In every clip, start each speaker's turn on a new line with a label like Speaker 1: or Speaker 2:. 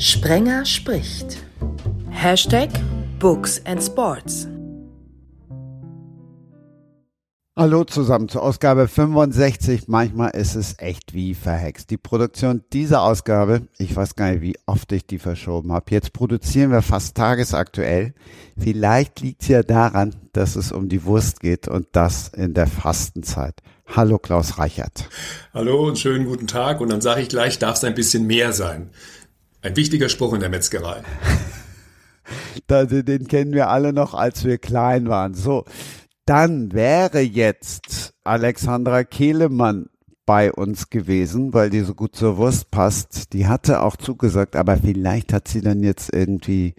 Speaker 1: Sprenger spricht. Hashtag Books and Sports.
Speaker 2: Hallo zusammen zur Ausgabe 65. Manchmal ist es echt wie verhext. Die Produktion dieser Ausgabe, ich weiß gar nicht, wie oft ich die verschoben habe. Jetzt produzieren wir fast tagesaktuell. Vielleicht liegt es ja daran, dass es um die Wurst geht und das in der Fastenzeit. Hallo Klaus Reichert.
Speaker 3: Hallo und schönen guten Tag. Und dann sage ich gleich, darf es ein bisschen mehr sein. Ein wichtiger Spruch in der Metzgerei.
Speaker 2: den kennen wir alle noch, als wir klein waren. So, dann wäre jetzt Alexandra Kehlemann bei uns gewesen, weil die so gut zur Wurst passt. Die hatte auch zugesagt, aber vielleicht hat sie dann jetzt irgendwie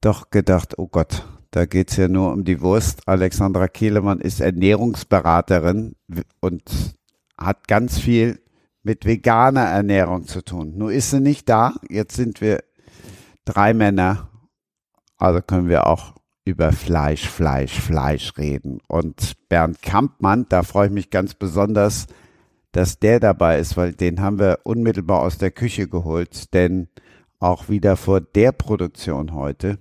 Speaker 2: doch gedacht, oh Gott, da geht's ja nur um die Wurst. Alexandra Kehlemann ist Ernährungsberaterin und hat ganz viel mit veganer Ernährung zu tun. Nur ist sie nicht da. Jetzt sind wir drei Männer. Also können wir auch über Fleisch, Fleisch, Fleisch reden. Und Bernd Kampmann, da freue ich mich ganz besonders, dass der dabei ist, weil den haben wir unmittelbar aus der Küche geholt. Denn auch wieder vor der Produktion heute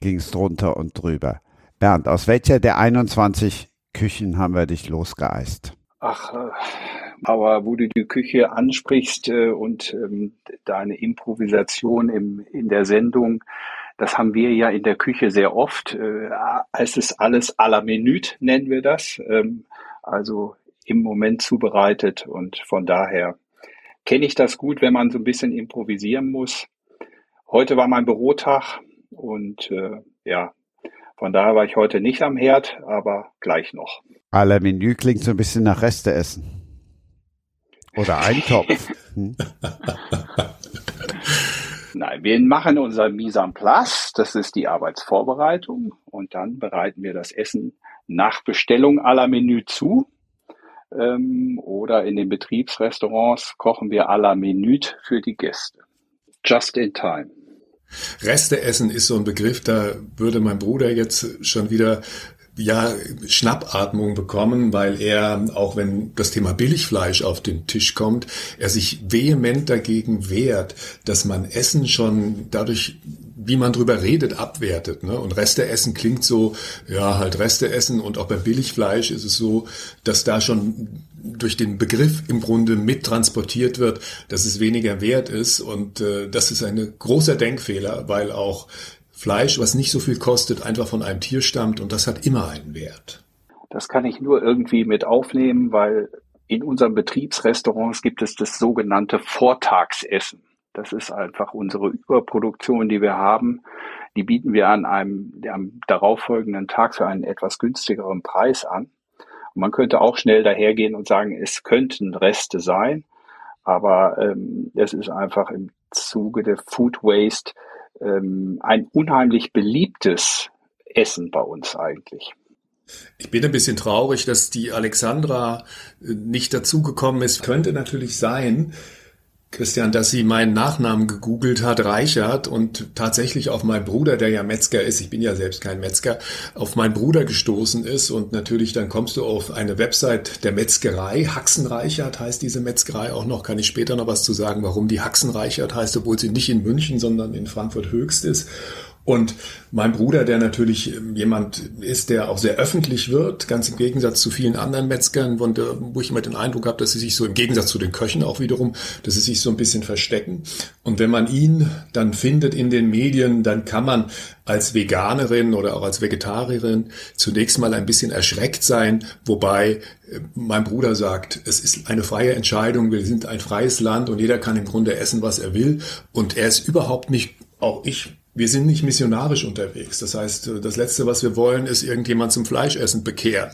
Speaker 2: ging es drunter und drüber. Bernd, aus welcher der 21 Küchen haben wir dich losgeeist?
Speaker 4: Ach, äh, aber wo du die Küche ansprichst äh, und ähm, deine Improvisation im, in der Sendung, das haben wir ja in der Küche sehr oft. Äh, es ist alles à la minute, nennen wir das. Ähm, also im Moment zubereitet und von daher kenne ich das gut, wenn man so ein bisschen improvisieren muss. Heute war mein Bürotag und äh, ja, von daher war ich heute nicht am Herd, aber gleich noch.
Speaker 2: La Menü klingt so ein bisschen nach Reste essen. Oder Eintopf. Hm?
Speaker 4: Nein, wir machen unser Mise en place, das ist die Arbeitsvorbereitung und dann bereiten wir das Essen nach Bestellung aller Menü zu. Ähm, oder in den Betriebsrestaurants kochen wir à la Minute für die Gäste. Just in time.
Speaker 3: Resteessen ist so ein Begriff, da würde mein Bruder jetzt schon wieder ja, Schnappatmung bekommen, weil er, auch wenn das Thema Billigfleisch auf den Tisch kommt, er sich vehement dagegen wehrt, dass man Essen schon dadurch, wie man drüber redet, abwertet. Ne? Und Reste essen klingt so, ja, halt Reste essen. Und auch bei Billigfleisch ist es so, dass da schon durch den Begriff im Grunde mittransportiert wird, dass es weniger wert ist. Und äh, das ist ein großer Denkfehler, weil auch Fleisch, was nicht so viel kostet, einfach von einem Tier stammt und das hat immer einen Wert.
Speaker 4: Das kann ich nur irgendwie mit aufnehmen, weil in unseren Betriebsrestaurants gibt es das sogenannte Vortagsessen. Das ist einfach unsere Überproduktion, die wir haben. Die bieten wir an einem am darauffolgenden Tag für einen etwas günstigeren Preis an. Und man könnte auch schnell dahergehen und sagen, es könnten Reste sein, aber ähm, es ist einfach im Zuge der Food Waste ähm, ein unheimlich beliebtes Essen bei uns eigentlich.
Speaker 3: Ich bin ein bisschen traurig, dass die Alexandra äh, nicht dazugekommen ist. Könnte natürlich sein, Christian, dass sie meinen Nachnamen gegoogelt hat, Reichert, und tatsächlich auf meinen Bruder, der ja Metzger ist, ich bin ja selbst kein Metzger, auf meinen Bruder gestoßen ist. Und natürlich dann kommst du auf eine Website der Metzgerei. Haxenreichert heißt diese Metzgerei auch noch. Kann ich später noch was zu sagen, warum die Haxenreichert heißt, obwohl sie nicht in München, sondern in Frankfurt Höchst ist. Und mein Bruder, der natürlich ähm, jemand ist, der auch sehr öffentlich wird, ganz im Gegensatz zu vielen anderen Metzgern, äh, wo ich immer den Eindruck habe, dass sie sich so im Gegensatz zu den Köchen auch wiederum, dass sie sich so ein bisschen verstecken. Und wenn man ihn dann findet in den Medien, dann kann man als Veganerin oder auch als Vegetarierin zunächst mal ein bisschen erschreckt sein, wobei äh, mein Bruder sagt, es ist eine freie Entscheidung, wir sind ein freies Land und jeder kann im Grunde essen, was er will. Und er ist überhaupt nicht, auch ich wir sind nicht missionarisch unterwegs. Das heißt, das Letzte, was wir wollen, ist irgendjemand zum Fleischessen bekehren.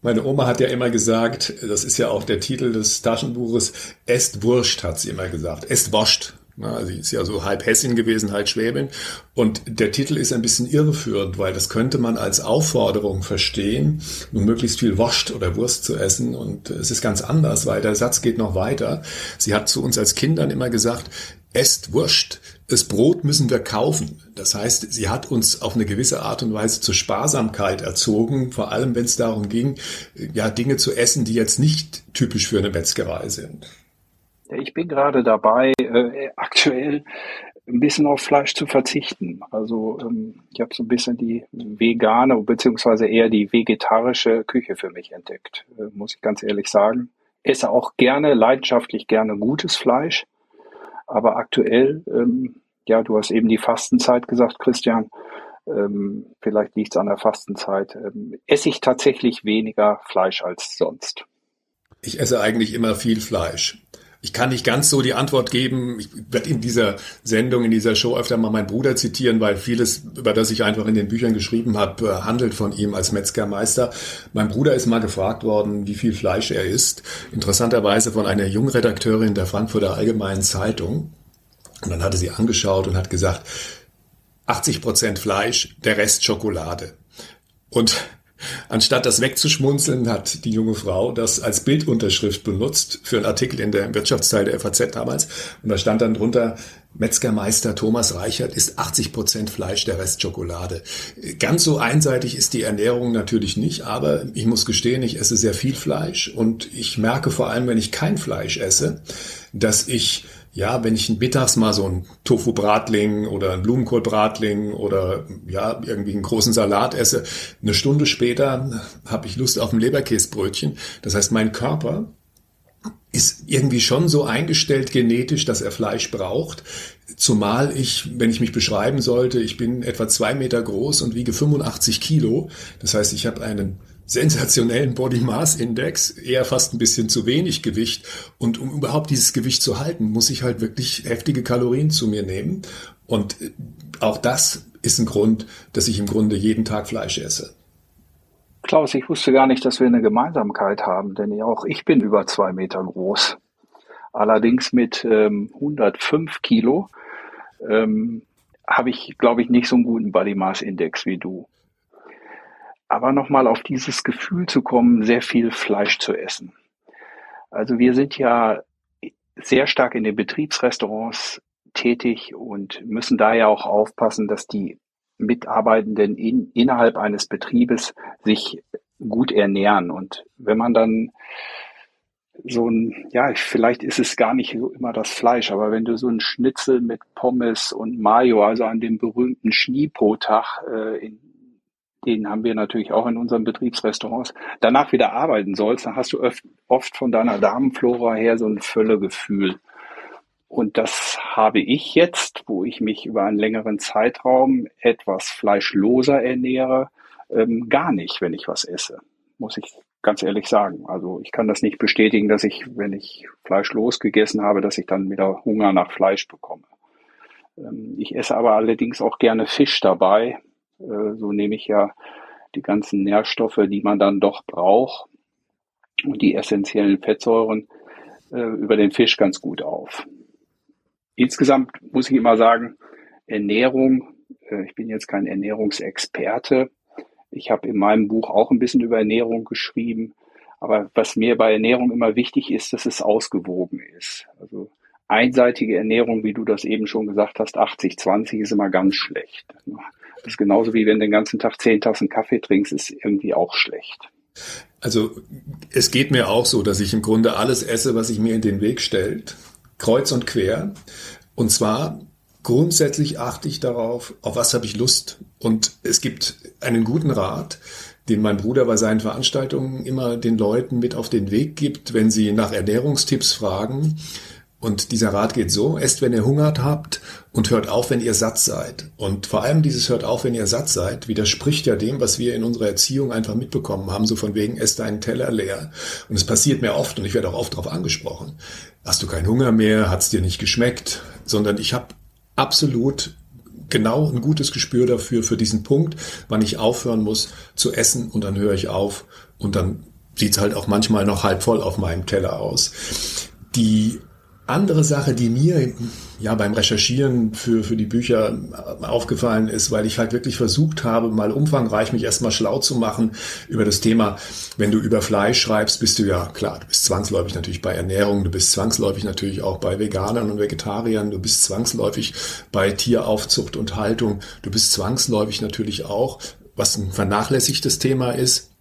Speaker 3: Meine Oma hat ja immer gesagt, das ist ja auch der Titel des Taschenbuches, Esst Wurscht, hat sie immer gesagt. Esst Woscht. Also sie ist ja so halb Hessin gewesen, halb Schwäbin. Und der Titel ist ein bisschen irreführend, weil das könnte man als Aufforderung verstehen, nur möglichst viel Woscht oder Wurst zu essen. Und es ist ganz anders, weil der Satz geht noch weiter. Sie hat zu uns als Kindern immer gesagt, esst Wurst. Das Brot müssen wir kaufen. Das heißt, sie hat uns auf eine gewisse Art und Weise zur Sparsamkeit erzogen, vor allem wenn es darum ging, ja, Dinge zu essen, die jetzt nicht typisch für eine Metzgerei sind.
Speaker 4: Ich bin gerade dabei, äh, äh, aktuell ein bisschen auf Fleisch zu verzichten. Also ähm, ich habe so ein bisschen die vegane beziehungsweise eher die vegetarische Küche für mich entdeckt, äh, muss ich ganz ehrlich sagen. Esse auch gerne, leidenschaftlich gerne gutes Fleisch, aber aktuell, ähm, ja, du hast eben die Fastenzeit gesagt, Christian. Ähm, vielleicht liegt es an der Fastenzeit. Ähm, esse ich tatsächlich weniger Fleisch als sonst.
Speaker 3: Ich esse eigentlich immer viel Fleisch. Ich kann nicht ganz so die Antwort geben. Ich werde in dieser Sendung, in dieser Show öfter mal meinen Bruder zitieren, weil vieles, über das ich einfach in den Büchern geschrieben habe, äh, handelt von ihm als Metzgermeister. Mein Bruder ist mal gefragt worden, wie viel Fleisch er isst. Interessanterweise von einer Jungredakteurin der Frankfurter Allgemeinen Zeitung. Und dann hatte sie angeschaut und hat gesagt, 80 Prozent Fleisch, der Rest Schokolade. Und Anstatt das wegzuschmunzeln, hat die junge Frau das als Bildunterschrift benutzt für einen Artikel in der Wirtschaftsteil der FAZ damals. Und da stand dann drunter, Metzgermeister Thomas Reichert isst 80 Prozent Fleisch, der Rest Schokolade. Ganz so einseitig ist die Ernährung natürlich nicht, aber ich muss gestehen, ich esse sehr viel Fleisch und ich merke vor allem, wenn ich kein Fleisch esse, dass ich ja, wenn ich mittags mal so ein Tofu-Bratling oder ein Blumenkohl-Bratling oder ja, irgendwie einen großen Salat esse, eine Stunde später habe ich Lust auf ein Leberkäsbrötchen. Das heißt, mein Körper ist irgendwie schon so eingestellt genetisch, dass er Fleisch braucht. Zumal ich, wenn ich mich beschreiben sollte, ich bin etwa zwei Meter groß und wiege 85 Kilo. Das heißt, ich habe einen sensationellen Body Mass Index, eher fast ein bisschen zu wenig Gewicht. Und um überhaupt dieses Gewicht zu halten, muss ich halt wirklich heftige Kalorien zu mir nehmen. Und äh, auch das ist ein Grund, dass ich im Grunde jeden Tag Fleisch esse.
Speaker 4: Klaus, ich wusste gar nicht, dass wir eine Gemeinsamkeit haben, denn auch ich bin über zwei Meter groß. Allerdings mit ähm, 105 Kilo ähm, habe ich, glaube ich, nicht so einen guten Body Mass Index wie du. Aber nochmal auf dieses Gefühl zu kommen, sehr viel Fleisch zu essen. Also wir sind ja sehr stark in den Betriebsrestaurants tätig und müssen daher auch aufpassen, dass die Mitarbeitenden in, innerhalb eines Betriebes sich gut ernähren. Und wenn man dann so ein, ja, vielleicht ist es gar nicht so immer das Fleisch, aber wenn du so ein Schnitzel mit Pommes und Mayo, also an dem berühmten Schniepotag äh, in den haben wir natürlich auch in unseren Betriebsrestaurants, danach wieder arbeiten sollst, dann hast du oft, oft von deiner Darmflora her so ein Völlegefühl. Und das habe ich jetzt, wo ich mich über einen längeren Zeitraum etwas fleischloser ernähre, ähm, gar nicht, wenn ich was esse, muss ich ganz ehrlich sagen. Also ich kann das nicht bestätigen, dass ich, wenn ich fleischlos gegessen habe, dass ich dann wieder Hunger nach Fleisch bekomme. Ähm, ich esse aber allerdings auch gerne Fisch dabei, äh, so nehme ich ja die ganzen Nährstoffe, die man dann doch braucht und die essentiellen Fettsäuren äh, über den Fisch ganz gut auf. Insgesamt muss ich immer sagen, Ernährung, äh, ich bin jetzt kein Ernährungsexperte. Ich habe in meinem Buch auch ein bisschen über Ernährung geschrieben. Aber was mir bei Ernährung immer wichtig ist, dass es ausgewogen ist. Also einseitige Ernährung, wie du das eben schon gesagt hast, 80-20 ist immer ganz schlecht. Das ist genauso wie wenn du den ganzen Tag zehn Tassen Kaffee trinkst, ist irgendwie auch schlecht.
Speaker 3: Also es geht mir auch so, dass ich im Grunde alles esse, was sich mir in den Weg stellt, kreuz und quer. Und zwar grundsätzlich achte ich darauf, auf was habe ich Lust. Und es gibt einen guten Rat, den mein Bruder bei seinen Veranstaltungen immer den Leuten mit auf den Weg gibt, wenn sie nach Ernährungstipps fragen. Und dieser Rat geht so, esst, wenn ihr hungert habt und hört auf, wenn ihr satt seid. Und vor allem dieses hört auf, wenn ihr satt seid, widerspricht ja dem, was wir in unserer Erziehung einfach mitbekommen haben, so von wegen, esst deinen Teller leer. Und es passiert mir oft und ich werde auch oft darauf angesprochen. Hast du keinen Hunger mehr? Hat es dir nicht geschmeckt? Sondern ich habe absolut genau ein gutes Gespür dafür, für diesen Punkt, wann ich aufhören muss zu essen und dann höre ich auf und dann sieht's halt auch manchmal noch halb voll auf meinem Teller aus. Die andere Sache, die mir ja beim Recherchieren für, für die Bücher aufgefallen ist, weil ich halt wirklich versucht habe, mal umfangreich mich erstmal schlau zu machen über das Thema, wenn du über Fleisch schreibst, bist du ja klar, du bist zwangsläufig natürlich bei Ernährung, du bist zwangsläufig natürlich auch bei Veganern und Vegetariern, du bist zwangsläufig bei Tieraufzucht und Haltung, du bist zwangsläufig natürlich auch, was ein vernachlässigtes Thema ist,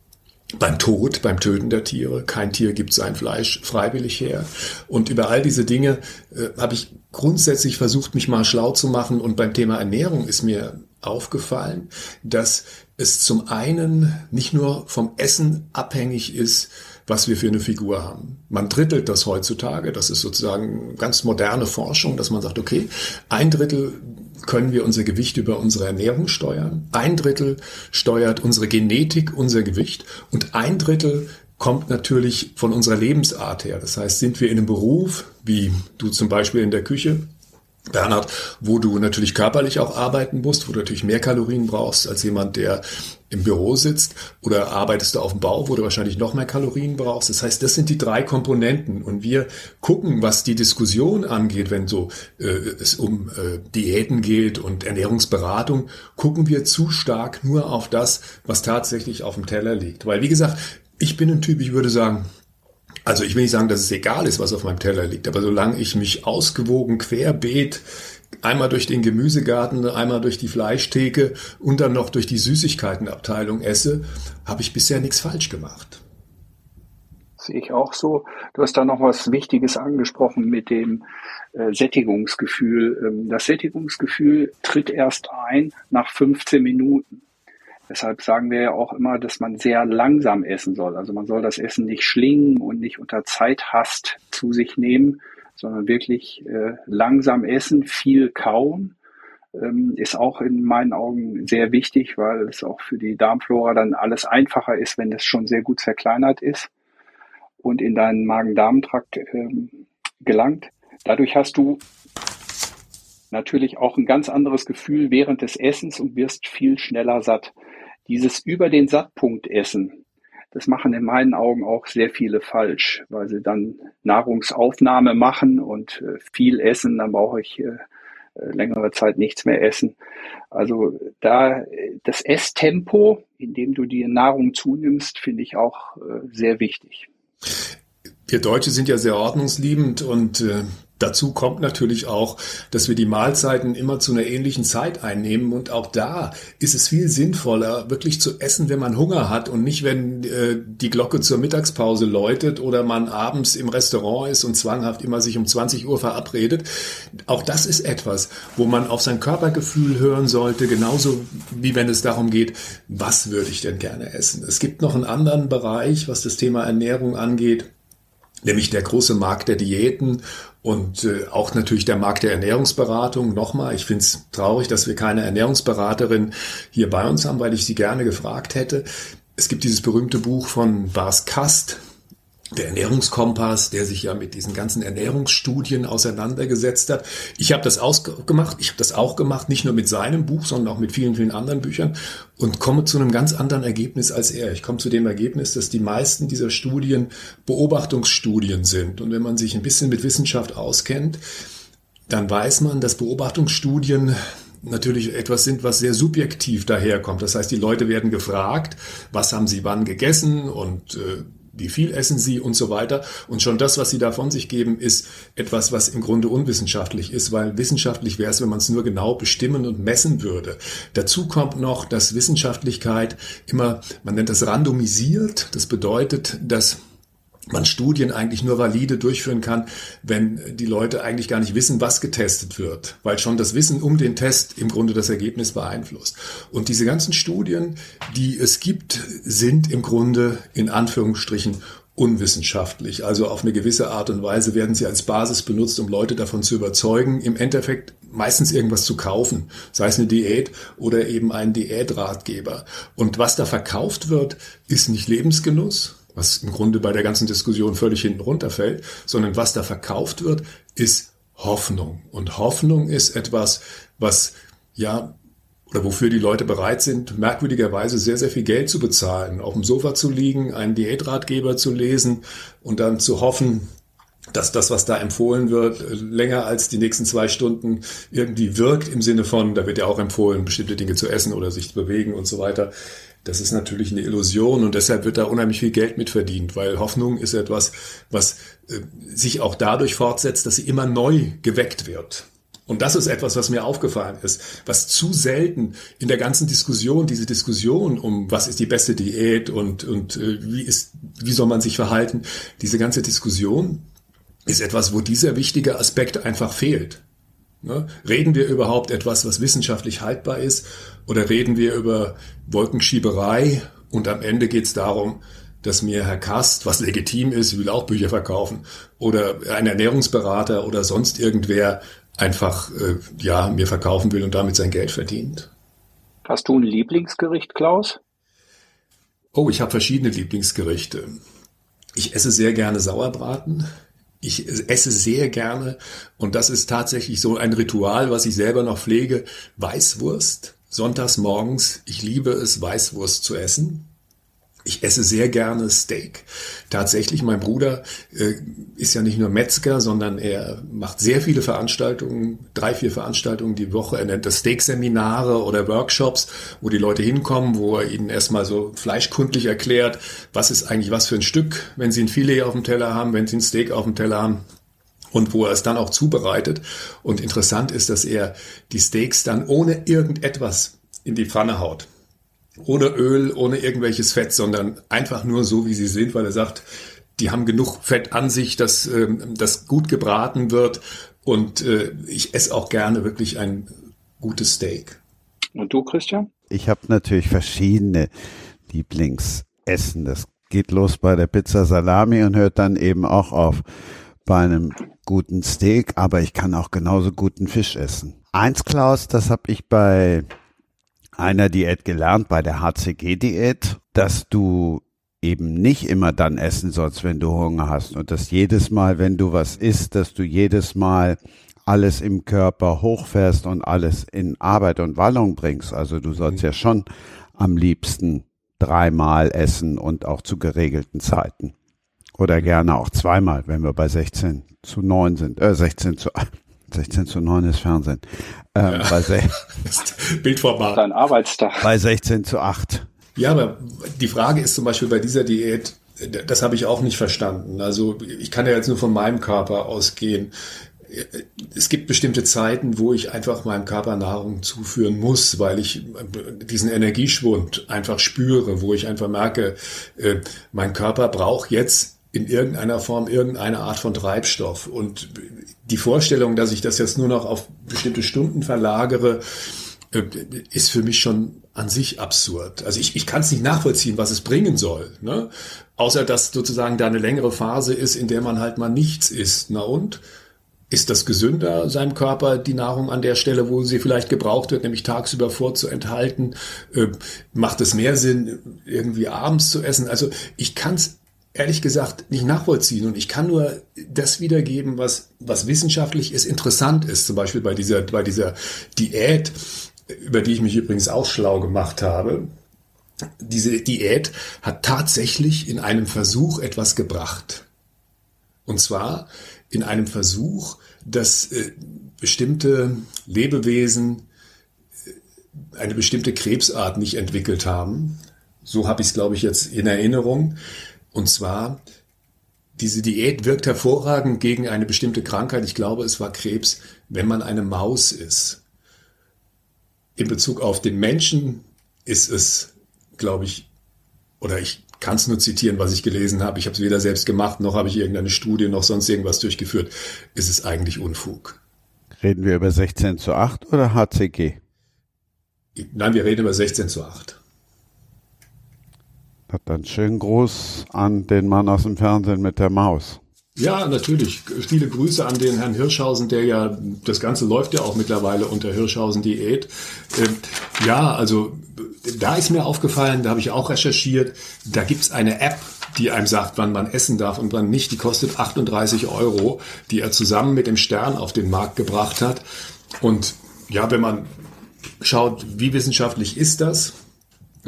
Speaker 3: beim Tod, beim Töten der Tiere. Kein Tier gibt sein Fleisch freiwillig her. Und über all diese Dinge äh, habe ich grundsätzlich versucht, mich mal schlau zu machen. Und beim Thema Ernährung ist mir aufgefallen, dass es zum einen nicht nur vom Essen abhängig ist, was wir für eine Figur haben. Man drittelt das heutzutage. Das ist sozusagen ganz moderne Forschung, dass man sagt, okay, ein Drittel können wir unser Gewicht über unsere Ernährung steuern. Ein Drittel steuert unsere Genetik unser Gewicht und ein Drittel kommt natürlich von unserer Lebensart her. Das heißt, sind wir in einem Beruf, wie du zum Beispiel in der Küche, Bernhard, wo du natürlich körperlich auch arbeiten musst, wo du natürlich mehr Kalorien brauchst als jemand, der im Büro sitzt oder arbeitest du auf dem Bau, wo du wahrscheinlich noch mehr Kalorien brauchst. Das heißt, das sind die drei Komponenten und wir gucken, was die Diskussion angeht, wenn so äh, es um äh, Diäten geht und Ernährungsberatung, gucken wir zu stark nur auf das, was tatsächlich auf dem Teller liegt. Weil wie gesagt, ich bin ein Typ, ich würde sagen, also ich will nicht sagen, dass es egal ist, was auf meinem Teller liegt, aber solange ich mich ausgewogen querbeet einmal durch den Gemüsegarten, einmal durch die Fleischtheke und dann noch durch die Süßigkeitenabteilung esse, habe ich bisher nichts falsch gemacht.
Speaker 4: Sehe ich auch so. Du hast da noch was Wichtiges angesprochen mit dem äh, Sättigungsgefühl. Ähm, das Sättigungsgefühl tritt erst ein nach 15 Minuten. Deshalb sagen wir ja auch immer, dass man sehr langsam essen soll. Also man soll das Essen nicht schlingen und nicht unter Zeithast zu sich nehmen, sondern wirklich äh, langsam essen, viel kauen. Ähm, ist auch in meinen Augen sehr wichtig, weil es auch für die Darmflora dann alles einfacher ist, wenn es schon sehr gut zerkleinert ist und in deinen Magen-Darm-Trakt ähm, gelangt. Dadurch hast du natürlich auch ein ganz anderes Gefühl während des Essens und wirst viel schneller satt. Dieses über den Sattpunkt essen, das machen in meinen Augen auch sehr viele falsch, weil sie dann Nahrungsaufnahme machen und äh, viel essen, dann brauche ich äh, äh, längere Zeit nichts mehr essen. Also da das Esstempo, in dem du die Nahrung zunimmst, finde ich auch sehr wichtig.
Speaker 3: Wir Deutsche sind ja sehr ordnungsliebend und äh, Dazu kommt natürlich auch, dass wir die Mahlzeiten immer zu einer ähnlichen Zeit einnehmen und auch da ist es viel sinnvoller, wirklich zu essen, wenn man Hunger hat und nicht, wenn äh, die Glocke zur Mittagspause läutet oder man abends im Restaurant ist und zwanghaft immer sich um 20 Uhr verabredet. Auch das ist etwas, wo man auf sein Körpergefühl hören sollte, genauso wie wenn es darum geht, was würde ich denn gerne essen. Es gibt noch einen anderen Bereich, was das Thema Ernährung angeht nämlich der große Markt der Diäten und äh, auch natürlich der Markt der Ernährungsberatung. Nochmal, ich finde es traurig, dass wir keine Ernährungsberaterin hier bei uns haben, weil ich sie gerne gefragt hätte. Es gibt dieses berühmte Buch von Bas Kast, der Ernährungskompass, der sich ja mit diesen ganzen Ernährungsstudien auseinandergesetzt hat. Ich habe das ausgemacht, ich habe das auch gemacht, nicht nur mit seinem Buch, sondern auch mit vielen, vielen anderen Büchern und komme zu einem ganz anderen Ergebnis als er. Ich komme zu dem Ergebnis, dass die meisten dieser Studien Beobachtungsstudien sind. Und wenn man sich ein bisschen mit Wissenschaft auskennt, dann weiß man, dass Beobachtungsstudien natürlich etwas sind, was sehr subjektiv daherkommt. Das heißt, die Leute werden gefragt, was haben sie wann gegessen und äh, wie viel essen sie und so weiter. Und schon das, was sie da von sich geben, ist etwas, was im Grunde unwissenschaftlich ist, weil wissenschaftlich wäre es, wenn man es nur genau bestimmen und messen würde. Dazu kommt noch, dass Wissenschaftlichkeit immer, man nennt das randomisiert. Das bedeutet, dass man Studien eigentlich nur valide durchführen kann, wenn die Leute eigentlich gar nicht wissen, was getestet wird, weil schon das Wissen um den Test im Grunde das Ergebnis beeinflusst. Und diese ganzen Studien, die es gibt, sind im Grunde in Anführungsstrichen unwissenschaftlich. Also auf eine gewisse Art und Weise werden sie als Basis benutzt, um Leute davon zu überzeugen, im Endeffekt meistens irgendwas zu kaufen, sei es eine Diät oder eben ein Diätratgeber. Und was da verkauft wird, ist nicht Lebensgenuss, was im Grunde bei der ganzen Diskussion völlig hinten runterfällt, sondern was da verkauft wird, ist Hoffnung. Und Hoffnung ist etwas, was ja oder wofür die Leute bereit sind, merkwürdigerweise sehr, sehr viel Geld zu bezahlen, auf dem Sofa zu liegen, einen Diätratgeber zu lesen und dann zu hoffen, dass das, was da empfohlen wird, länger als die nächsten zwei Stunden irgendwie wirkt im Sinne von, da wird ja auch empfohlen, bestimmte Dinge zu essen oder sich zu bewegen und so weiter. Das ist natürlich eine Illusion und deshalb wird da unheimlich viel Geld mit verdient, weil Hoffnung ist etwas, was äh, sich auch dadurch fortsetzt, dass sie immer neu geweckt wird. Und das ist etwas, was mir aufgefallen ist, was zu selten in der ganzen Diskussion, diese Diskussion um was ist die beste Diät und, und äh, wie, ist, wie soll man sich verhalten, diese ganze Diskussion ist etwas, wo dieser wichtige Aspekt einfach fehlt. Ne? Reden wir überhaupt etwas, was wissenschaftlich haltbar ist, oder reden wir über Wolkenschieberei und am Ende geht es darum, dass mir Herr Kast, was legitim ist, will auch Bücher verkaufen, oder ein Ernährungsberater oder sonst irgendwer einfach äh, ja mir verkaufen will und damit sein Geld verdient.
Speaker 4: Hast du ein Lieblingsgericht, Klaus?
Speaker 3: Oh, ich habe verschiedene Lieblingsgerichte. Ich esse sehr gerne Sauerbraten. Ich esse sehr gerne, und das ist tatsächlich so ein Ritual, was ich selber noch pflege, Weißwurst. Sonntags morgens. Ich liebe es, Weißwurst zu essen. Ich esse sehr gerne Steak. Tatsächlich, mein Bruder äh, ist ja nicht nur Metzger, sondern er macht sehr viele Veranstaltungen, drei, vier Veranstaltungen die Woche. Er nennt das Steak-Seminare oder Workshops, wo die Leute hinkommen, wo er ihnen erstmal so fleischkundlich erklärt, was ist eigentlich was für ein Stück, wenn sie ein Filet auf dem Teller haben, wenn sie ein Steak auf dem Teller haben und wo er es dann auch zubereitet. Und interessant ist, dass er die Steaks dann ohne irgendetwas in die Pfanne haut ohne Öl, ohne irgendwelches Fett, sondern einfach nur so, wie sie sind, weil er sagt, die haben genug Fett an sich, dass ähm, das gut gebraten wird. Und äh, ich esse auch gerne wirklich ein gutes Steak.
Speaker 4: Und du, Christian?
Speaker 2: Ich habe natürlich verschiedene Lieblingsessen. Das geht los bei der Pizza Salami und hört dann eben auch auf bei einem guten Steak, aber ich kann auch genauso guten Fisch essen. Eins, Klaus, das habe ich bei einer Diät gelernt, bei der HCG-Diät, dass du eben nicht immer dann essen sollst, wenn du Hunger hast und dass jedes Mal, wenn du was isst, dass du jedes Mal alles im Körper hochfährst und alles in Arbeit und Wallung bringst. Also du sollst mhm. ja schon am liebsten dreimal essen und auch zu geregelten Zeiten. Oder gerne auch zweimal, wenn wir bei 16 zu 9 sind, äh, 16 zu 16 zu 9 ist Fernsehen. Ähm, ja. bei
Speaker 3: Bildformat.
Speaker 4: Dein Arbeitstag.
Speaker 2: Bei 16 zu 8.
Speaker 3: Ja, aber die Frage ist zum Beispiel bei dieser Diät, das habe ich auch nicht verstanden. Also ich kann ja jetzt nur von meinem Körper ausgehen. Es gibt bestimmte Zeiten, wo ich einfach meinem Körper Nahrung zuführen muss, weil ich diesen Energieschwund einfach spüre, wo ich einfach merke, äh, mein Körper braucht jetzt in irgendeiner Form irgendeine Art von Treibstoff. Und die Vorstellung, dass ich das jetzt nur noch auf bestimmte Stunden verlagere, äh, ist für mich schon an sich absurd. Also ich, ich kann es nicht nachvollziehen, was es bringen soll. Ne? Außer dass sozusagen da eine längere Phase ist, in der man halt mal nichts isst. Na und? Ist das gesünder, seinem Körper die Nahrung an der Stelle, wo sie vielleicht gebraucht wird, nämlich tagsüber vorzuenthalten? Äh, macht es mehr Sinn, irgendwie abends zu essen? Also ich kann es ehrlich gesagt nicht nachvollziehen. Und ich kann nur das wiedergeben, was, was wissenschaftlich ist, interessant ist. Zum Beispiel bei dieser, bei dieser Diät, über die ich mich übrigens auch schlau gemacht habe. Diese Diät hat tatsächlich in einem Versuch etwas gebracht. Und zwar in einem Versuch, dass äh, bestimmte Lebewesen äh, eine bestimmte Krebsart nicht entwickelt haben. So habe ich es, glaube ich, jetzt in Erinnerung. Und zwar, diese Diät wirkt hervorragend gegen eine bestimmte Krankheit. Ich glaube, es war Krebs, wenn man eine Maus ist. In Bezug auf den Menschen ist es, glaube ich, oder ich kann es nur zitieren, was ich gelesen habe. Ich habe es weder selbst gemacht, noch habe ich irgendeine Studie, noch sonst irgendwas durchgeführt. Ist es eigentlich Unfug.
Speaker 2: Reden wir über 16 zu 8 oder HCG?
Speaker 3: Nein, wir reden über 16 zu 8.
Speaker 2: Hat dann schön Gruß an den Mann aus dem Fernsehen mit der Maus.
Speaker 3: Ja, natürlich. Viele Grüße an den Herrn Hirschhausen, der ja, das Ganze läuft ja auch mittlerweile unter Hirschhausen Diät. Ähm, ja, also da ist mir aufgefallen, da habe ich auch recherchiert, da gibt's eine App, die einem sagt, wann man essen darf und wann nicht. Die kostet 38 Euro, die er zusammen mit dem Stern auf den Markt gebracht hat. Und ja, wenn man schaut, wie wissenschaftlich ist das?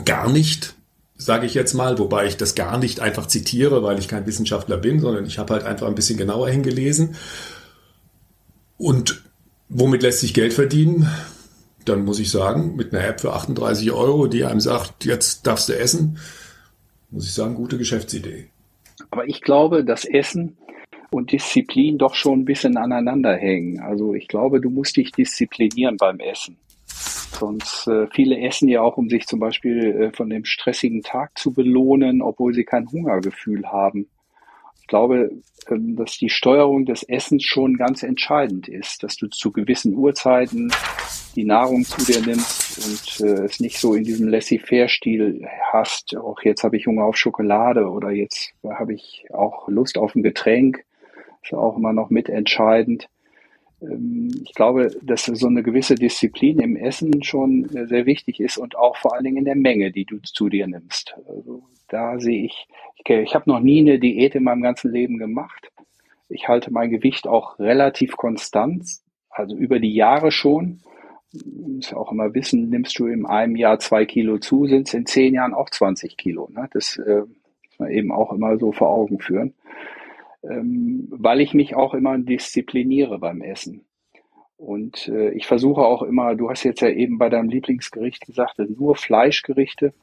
Speaker 3: Gar nicht sage ich jetzt mal, wobei ich das gar nicht einfach zitiere, weil ich kein Wissenschaftler bin, sondern ich habe halt einfach ein bisschen genauer hingelesen. Und womit lässt sich Geld verdienen? Dann muss ich sagen, mit einer App für 38 Euro, die einem sagt, jetzt darfst du essen, muss ich sagen, gute Geschäftsidee.
Speaker 4: Aber ich glaube, das Essen und Disziplin doch schon ein bisschen aneinander hängen. Also ich glaube, du musst dich disziplinieren beim Essen. Sonst äh, viele essen ja auch, um sich zum Beispiel äh, von dem stressigen Tag zu belohnen, obwohl sie kein Hungergefühl haben. Ich glaube, ähm, dass die Steuerung des Essens schon ganz entscheidend ist, dass du zu gewissen Uhrzeiten die Nahrung zu dir nimmst und äh, es nicht so in diesem Laissez-faire-Stil hast. Auch jetzt habe ich Hunger auf Schokolade oder jetzt habe ich auch Lust auf ein Getränk. Ist auch immer noch mitentscheidend. Ähm, ich glaube, dass so eine gewisse Disziplin im Essen schon äh, sehr wichtig ist und auch vor allen Dingen in der Menge, die du zu dir nimmst. Also da sehe ich, ich, ich habe noch nie eine Diät in meinem ganzen Leben gemacht. Ich halte mein Gewicht auch relativ konstant, also über die Jahre schon. Du musst ja auch immer wissen, nimmst du in einem Jahr zwei Kilo zu, sind es in zehn Jahren auch 20 Kilo. Ne? Das äh, muss man eben auch immer so vor Augen führen ähm, weil ich mich auch immer diszipliniere beim Essen. Und äh, ich versuche auch immer, du hast jetzt ja eben bei deinem Lieblingsgericht gesagt, nur Fleischgerichte.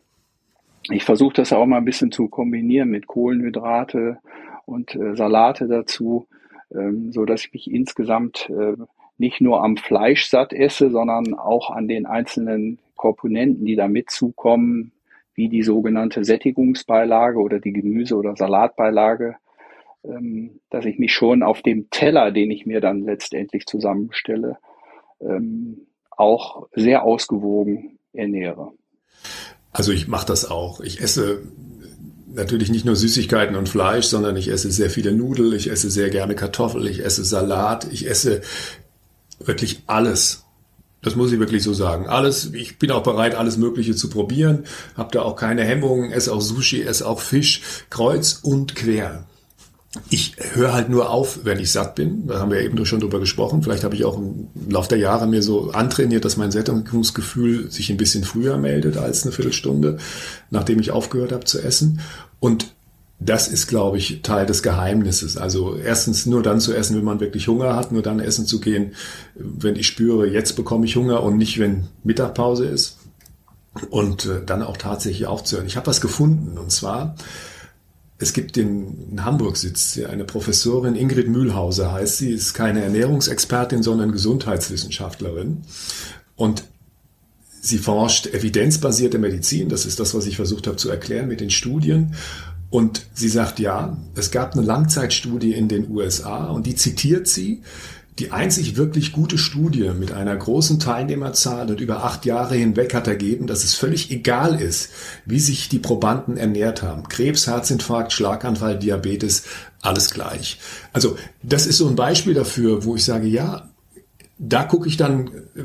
Speaker 4: Ich versuche das auch mal ein bisschen zu kombinieren mit Kohlenhydrate und äh, Salate dazu, ähm, so dass ich mich insgesamt äh, nicht nur am Fleisch satt esse, sondern auch an den einzelnen Komponenten, die da mitzukommen, wie die sogenannte Sättigungsbeilage oder die Gemüse- oder Salatbeilage dass ich mich schon auf dem Teller, den ich mir dann letztendlich zusammenstelle, ähm, auch sehr ausgewogen ernähre.
Speaker 3: Also ich mache das auch. Ich esse natürlich nicht nur Süßigkeiten und Fleisch, sondern ich esse sehr viele Nudeln, ich esse sehr gerne Kartoffel, ich esse Salat, ich esse wirklich alles. Das muss ich wirklich so sagen. Alles, ich bin auch bereit, alles Mögliche zu probieren, habe da auch keine Hemmungen, esse auch Sushi, esse auch Fisch, kreuz und quer ich höre halt nur auf, wenn ich satt bin. Da haben wir eben schon drüber gesprochen. Vielleicht habe ich auch im Laufe der Jahre mir so antrainiert, dass mein Sättigungsgefühl sich ein bisschen früher meldet als eine Viertelstunde, nachdem ich aufgehört habe zu essen. Und das ist, glaube ich, Teil des Geheimnisses. Also erstens nur dann zu essen, wenn man wirklich Hunger hat, nur dann essen zu gehen, wenn ich spüre, jetzt bekomme ich Hunger und nicht, wenn Mittagpause ist. Und äh, dann auch tatsächlich aufzuhören. Ich habe was gefunden und zwar es gibt in, Hamburg sitzt eine Professorin, Ingrid Mühlhauser heißt sie, ist keine Ernährungsexpertin, sondern Gesundheitswissenschaftlerin. Und sie forscht evidenzbasierte Medizin. Das ist das, was ich versucht habe zu erklären mit den Studien. Und sie sagt, ja, es gab eine Langzeitstudie in den USA und die zitiert sie die einzig wirklich gute Studie mit einer großen Teilnehmerzahl und über acht Jahre hinweg hat ergeben, dass es völlig egal ist, wie sich die Probanden ernährt haben. Krebs, Herzinfarkt, Schlaganfall, Diabetes, alles gleich. Also das ist so ein Beispiel dafür, wo ich sage, ja, da gucke ich dann äh,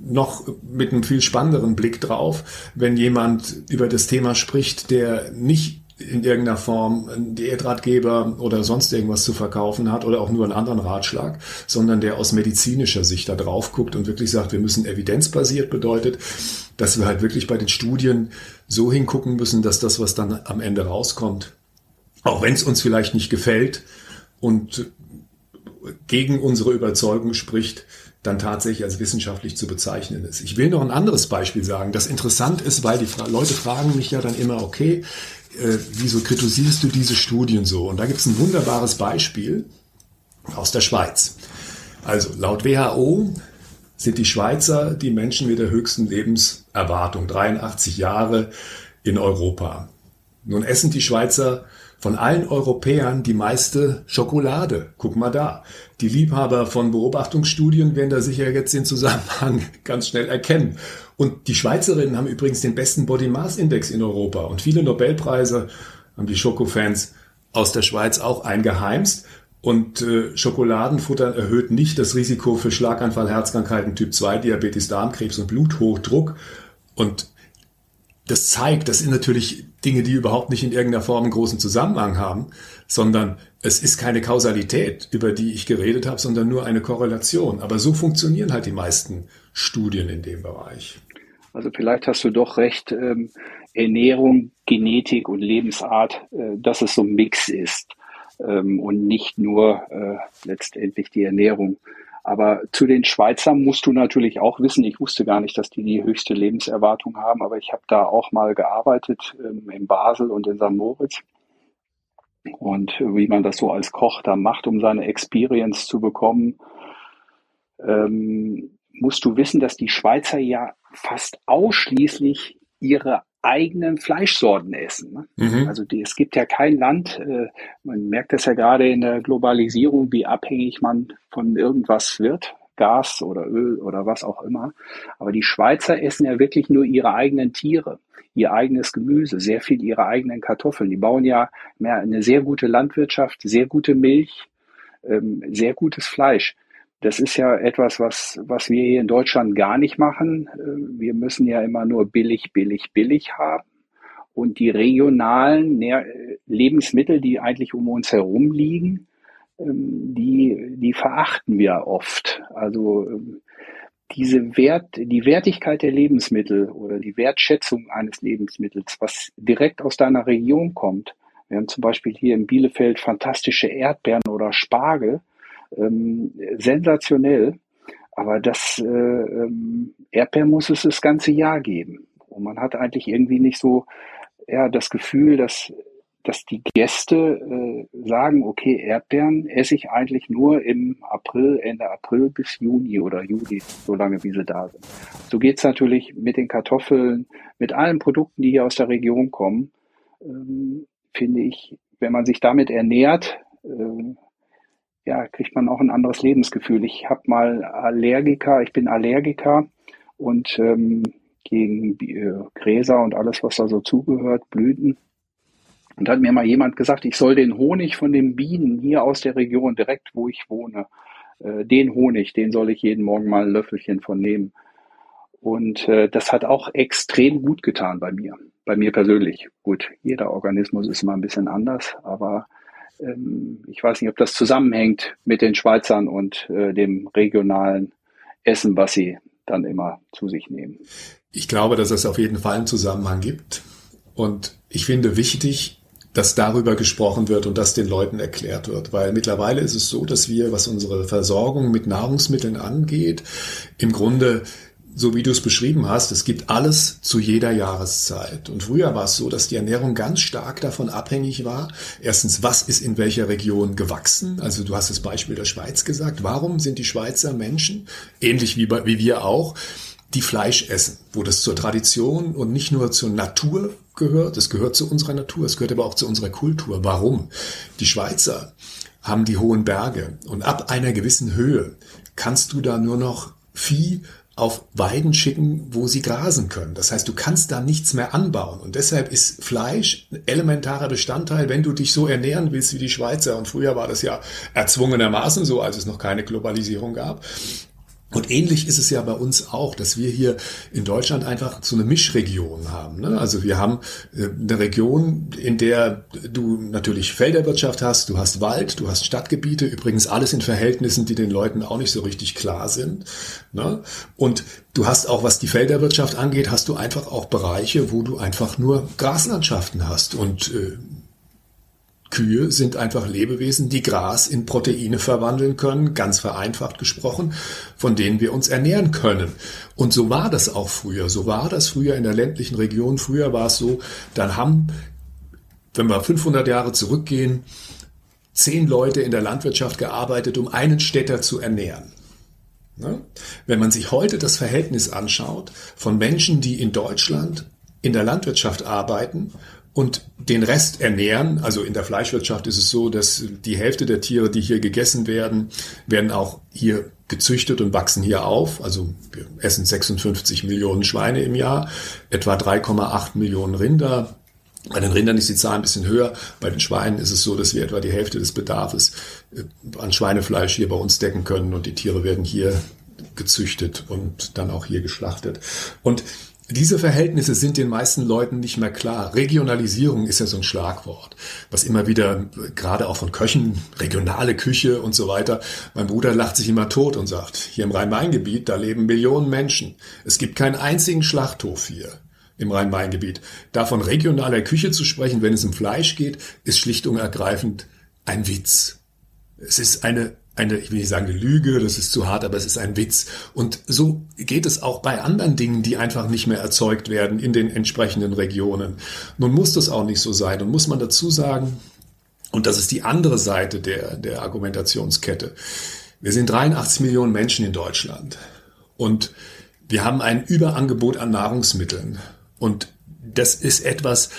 Speaker 3: noch mit einem viel spannenderen Blick drauf, wenn jemand über das Thema spricht, der nicht in irgendeiner Form einen Diätratgeber oder sonst irgendwas zu verkaufen hat oder auch nur einen anderen Ratschlag, sondern der aus medizinischer Sicht da drauf guckt und wirklich sagt, wir müssen evidenzbasiert bedeutet, dass wir halt wirklich bei den Studien so hingucken müssen, dass das, was dann am Ende rauskommt, auch wenn es uns vielleicht nicht gefällt und gegen unsere Überzeugung spricht, dann tatsächlich als wissenschaftlich zu bezeichnen ist. Ich will noch ein anderes Beispiel sagen, das interessant ist, weil die Leute fragen mich ja dann immer, okay, äh, wieso kritisierst du diese Studien so? Und da gibt es ein wunderbares Beispiel aus der Schweiz. Also laut WHO sind die Schweizer die Menschen mit der höchsten Lebenserwartung, 83 Jahre in Europa. Nun essen die Schweizer von allen Europäern die meiste Schokolade. Guck mal da. Die Liebhaber von Beobachtungsstudien werden da sicher jetzt den Zusammenhang ganz schnell erkennen. Und die Schweizerinnen haben übrigens den besten Body Mass Index in Europa. Und viele Nobelpreise haben die Schokofans aus der Schweiz auch eingeheimst. Und äh, Schokoladenfutter erhöht nicht das Risiko für Schlaganfall, Herzkrankheiten, Typ 2, Diabetes, Darmkrebs und Bluthochdruck. Und das zeigt, das sind natürlich Dinge, die überhaupt nicht in irgendeiner Form einen großen Zusammenhang haben, sondern es ist keine Kausalität, über die ich geredet habe, sondern nur eine Korrelation. Aber so funktionieren halt die meisten Studien in dem Bereich.
Speaker 4: Also vielleicht hast du doch recht, ähm, Ernährung, Genetik und Lebensart, äh, dass es so ein Mix ist ähm, und nicht nur äh, letztendlich die Ernährung. Aber zu den Schweizern musst du natürlich auch wissen, ich wusste gar nicht, dass die die höchste Lebenserwartung haben, aber ich habe da auch mal gearbeitet ähm, in Basel und in St. Moritz. und wie man das so als Koch da macht, um seine Experience zu bekommen, ähm, musst du wissen, dass die Schweizer ja fast ausschließlich ihre eigenen Fleischsorten essen. Ne? Mhm. Also die, es gibt ja kein Land, äh, man merkt das ja gerade in der Globalisierung, wie abhängig man von irgendwas wird, Gas oder Öl oder was auch immer. Aber die Schweizer essen ja wirklich nur ihre eigenen Tiere, ihr eigenes Gemüse, sehr viel ihre eigenen Kartoffeln. Die bauen ja mehr eine sehr gute Landwirtschaft, sehr gute Milch, ähm, sehr gutes Fleisch. Das ist ja etwas, was, was wir hier in Deutschland gar nicht machen. Wir müssen ja immer nur billig, billig, billig haben. Und die regionalen Lebensmittel, die eigentlich um uns herum liegen, ähm, die, die verachten wir oft. Also ähm, diese Wert, die Wertigkeit der Lebensmittel oder die Wertschätzung eines Lebensmittels, was direkt aus deiner Region kommt. Wir haben zum Beispiel hier in Bielefeld fantastische Erdbeeren oder Spargel ähm, sensationell. Aber das äh, ähm, Erdbeeren muss es das ganze Jahr geben. Und man hat eigentlich irgendwie nicht so ja, das Gefühl, dass, dass die Gäste äh, sagen, okay, Erdbeeren esse ich eigentlich nur im April, Ende April bis Juni oder Juli, solange wie sie da sind. So geht's natürlich mit den Kartoffeln, mit allen Produkten, die hier aus der Region kommen, ähm, finde ich, wenn man sich damit ernährt, äh, ja, kriegt man auch ein anderes Lebensgefühl. Ich habe mal Allergiker, ich bin Allergiker und ähm, gegen äh, Gräser und alles, was da so zugehört, Blüten. Und da hat mir mal jemand gesagt, ich soll den Honig von den Bienen hier aus der Region, direkt wo ich wohne, äh, den Honig, den soll ich jeden Morgen mal ein Löffelchen von nehmen. Und äh, das hat auch extrem gut getan bei mir, bei mir persönlich. Gut, jeder Organismus ist immer ein bisschen anders, aber ähm, ich weiß nicht, ob das zusammenhängt mit den Schweizern und äh, dem regionalen Essen, was sie dann immer zu sich nehmen.
Speaker 3: Ich glaube, dass es auf jeden Fall einen Zusammenhang gibt. Und ich finde wichtig, dass darüber gesprochen wird und das den Leuten erklärt wird. Weil mittlerweile ist es so, dass wir, was unsere Versorgung mit Nahrungsmitteln angeht, im Grunde so wie du es beschrieben hast, es gibt alles zu jeder Jahreszeit. Und früher war es so, dass die Ernährung ganz stark davon abhängig war. Erstens, was ist in welcher Region gewachsen? Also du hast das Beispiel der Schweiz gesagt. Warum sind die Schweizer Menschen, ähnlich wie, wie wir auch, die Fleisch essen, wo das zur Tradition und nicht nur zur Natur gehört, es gehört zu unserer Natur, es gehört aber auch zu unserer Kultur. Warum? Die Schweizer haben die hohen Berge und ab einer gewissen Höhe kannst du da nur noch Vieh auf Weiden schicken, wo sie grasen können. Das heißt, du kannst da nichts mehr anbauen. Und deshalb ist Fleisch ein elementarer Bestandteil, wenn du dich so ernähren willst wie die Schweizer. Und früher war das ja erzwungenermaßen so, als es noch keine Globalisierung gab. Und ähnlich ist es ja bei uns auch, dass wir hier in Deutschland einfach so eine Mischregion haben. Ne? Also wir haben äh, eine Region, in der du natürlich Felderwirtschaft hast, du hast Wald, du hast Stadtgebiete, übrigens alles in Verhältnissen, die den Leuten auch nicht so richtig klar sind. Ne? Und du hast auch, was die Felderwirtschaft angeht, hast du einfach auch Bereiche, wo du einfach nur Graslandschaften hast und äh, Kühe sind einfach Lebewesen, die Gras in Proteine verwandeln können, ganz vereinfacht gesprochen, von denen wir uns ernähren können. Und so war das auch früher. So war das früher in der ländlichen Region. Früher war es so, dann haben, wenn wir 500 Jahre zurückgehen, zehn Leute in der Landwirtschaft gearbeitet, um einen Städter zu ernähren. Ne? Wenn man sich heute das Verhältnis anschaut von Menschen, die in Deutschland in der Landwirtschaft arbeiten und den Rest ernähren. Also in der Fleischwirtschaft ist es so, dass die Hälfte der Tiere, die hier gegessen werden, werden auch hier gezüchtet und wachsen hier auf. Also wir essen 56 Millionen Schweine im Jahr, etwa 3,8 Millionen Rinder. Bei den Rindern ist die Zahl ein bisschen höher. Bei den Schweinen ist es so, dass wir etwa die Hälfte des Bedarfs äh, an Schweinefleisch hier bei uns decken können und die Tiere werden hier gezüchtet und dann auch hier geschlachtet. Und diese Verhältnisse sind den meisten Leuten nicht mehr klar. Regionalisierung ist ja so ein Schlagwort, was immer wieder, gerade auch von Köchen, regionale Küche und so weiter. Mein Bruder lacht sich immer tot und sagt, hier im Rhein-Main-Gebiet, da leben Millionen Menschen. Es gibt keinen einzigen Schlachthof hier im Rhein-Main-Gebiet. Davon regionaler Küche zu sprechen, wenn es um Fleisch geht, ist schlicht und ergreifend ein Witz. Es ist eine eine, ich will nicht sagen eine Lüge, das ist zu hart, aber es ist ein Witz. Und so geht es auch bei anderen Dingen, die einfach nicht mehr erzeugt werden in den entsprechenden Regionen. Nun muss das auch nicht so sein. Und muss man dazu sagen, Und das ist die andere Seite der, der Argumentationskette. Wir sind 83 Millionen Menschen in Deutschland und wir haben ein Überangebot an Nahrungsmitteln. Und das ist etwas,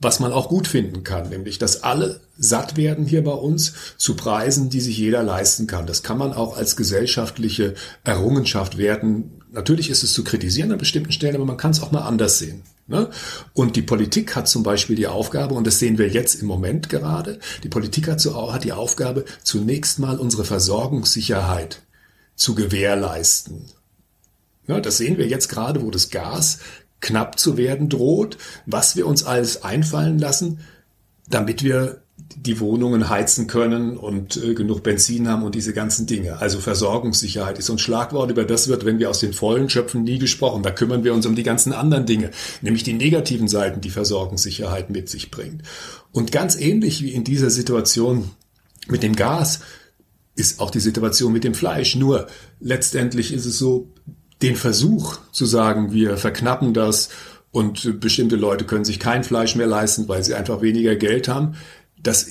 Speaker 3: was man auch gut finden kann, nämlich dass alle satt werden hier bei uns zu Preisen, die sich jeder leisten kann. Das kann man auch als gesellschaftliche Errungenschaft werten. Natürlich ist es zu kritisieren an bestimmten Stellen, aber man kann es auch mal anders sehen. Ne? Und die Politik hat zum Beispiel die Aufgabe, und das sehen wir jetzt im Moment gerade, die Politik hat, die Aufgabe, zunächst mal unsere Versorgungssicherheit zu gewährleisten. Ne? Das sehen wir jetzt gerade, wo das Gas knapp zu werden droht, was wir uns alles einfallen lassen, damit wir die Wohnungen heizen können und äh, genug Benzin haben und diese ganzen Dinge. Also Versorgungssicherheit ist ein Schlagwort, über das wird, wenn wir aus den Vollen schöpfen, nie gesprochen. Da kümmern wir uns um die ganzen anderen Dinge, nämlich die negativen Seiten, die Versorgungssicherheit mit sich bringt. Und ganz ähnlich wie in dieser Situation mit dem Gas ist auch die Situation mit dem Fleisch. Nur letztendlich ist es so, den Versuch zu sagen, wir verknappen das und bestimmte Leute können sich kein Fleisch mehr leisten, weil sie einfach weniger Geld haben, das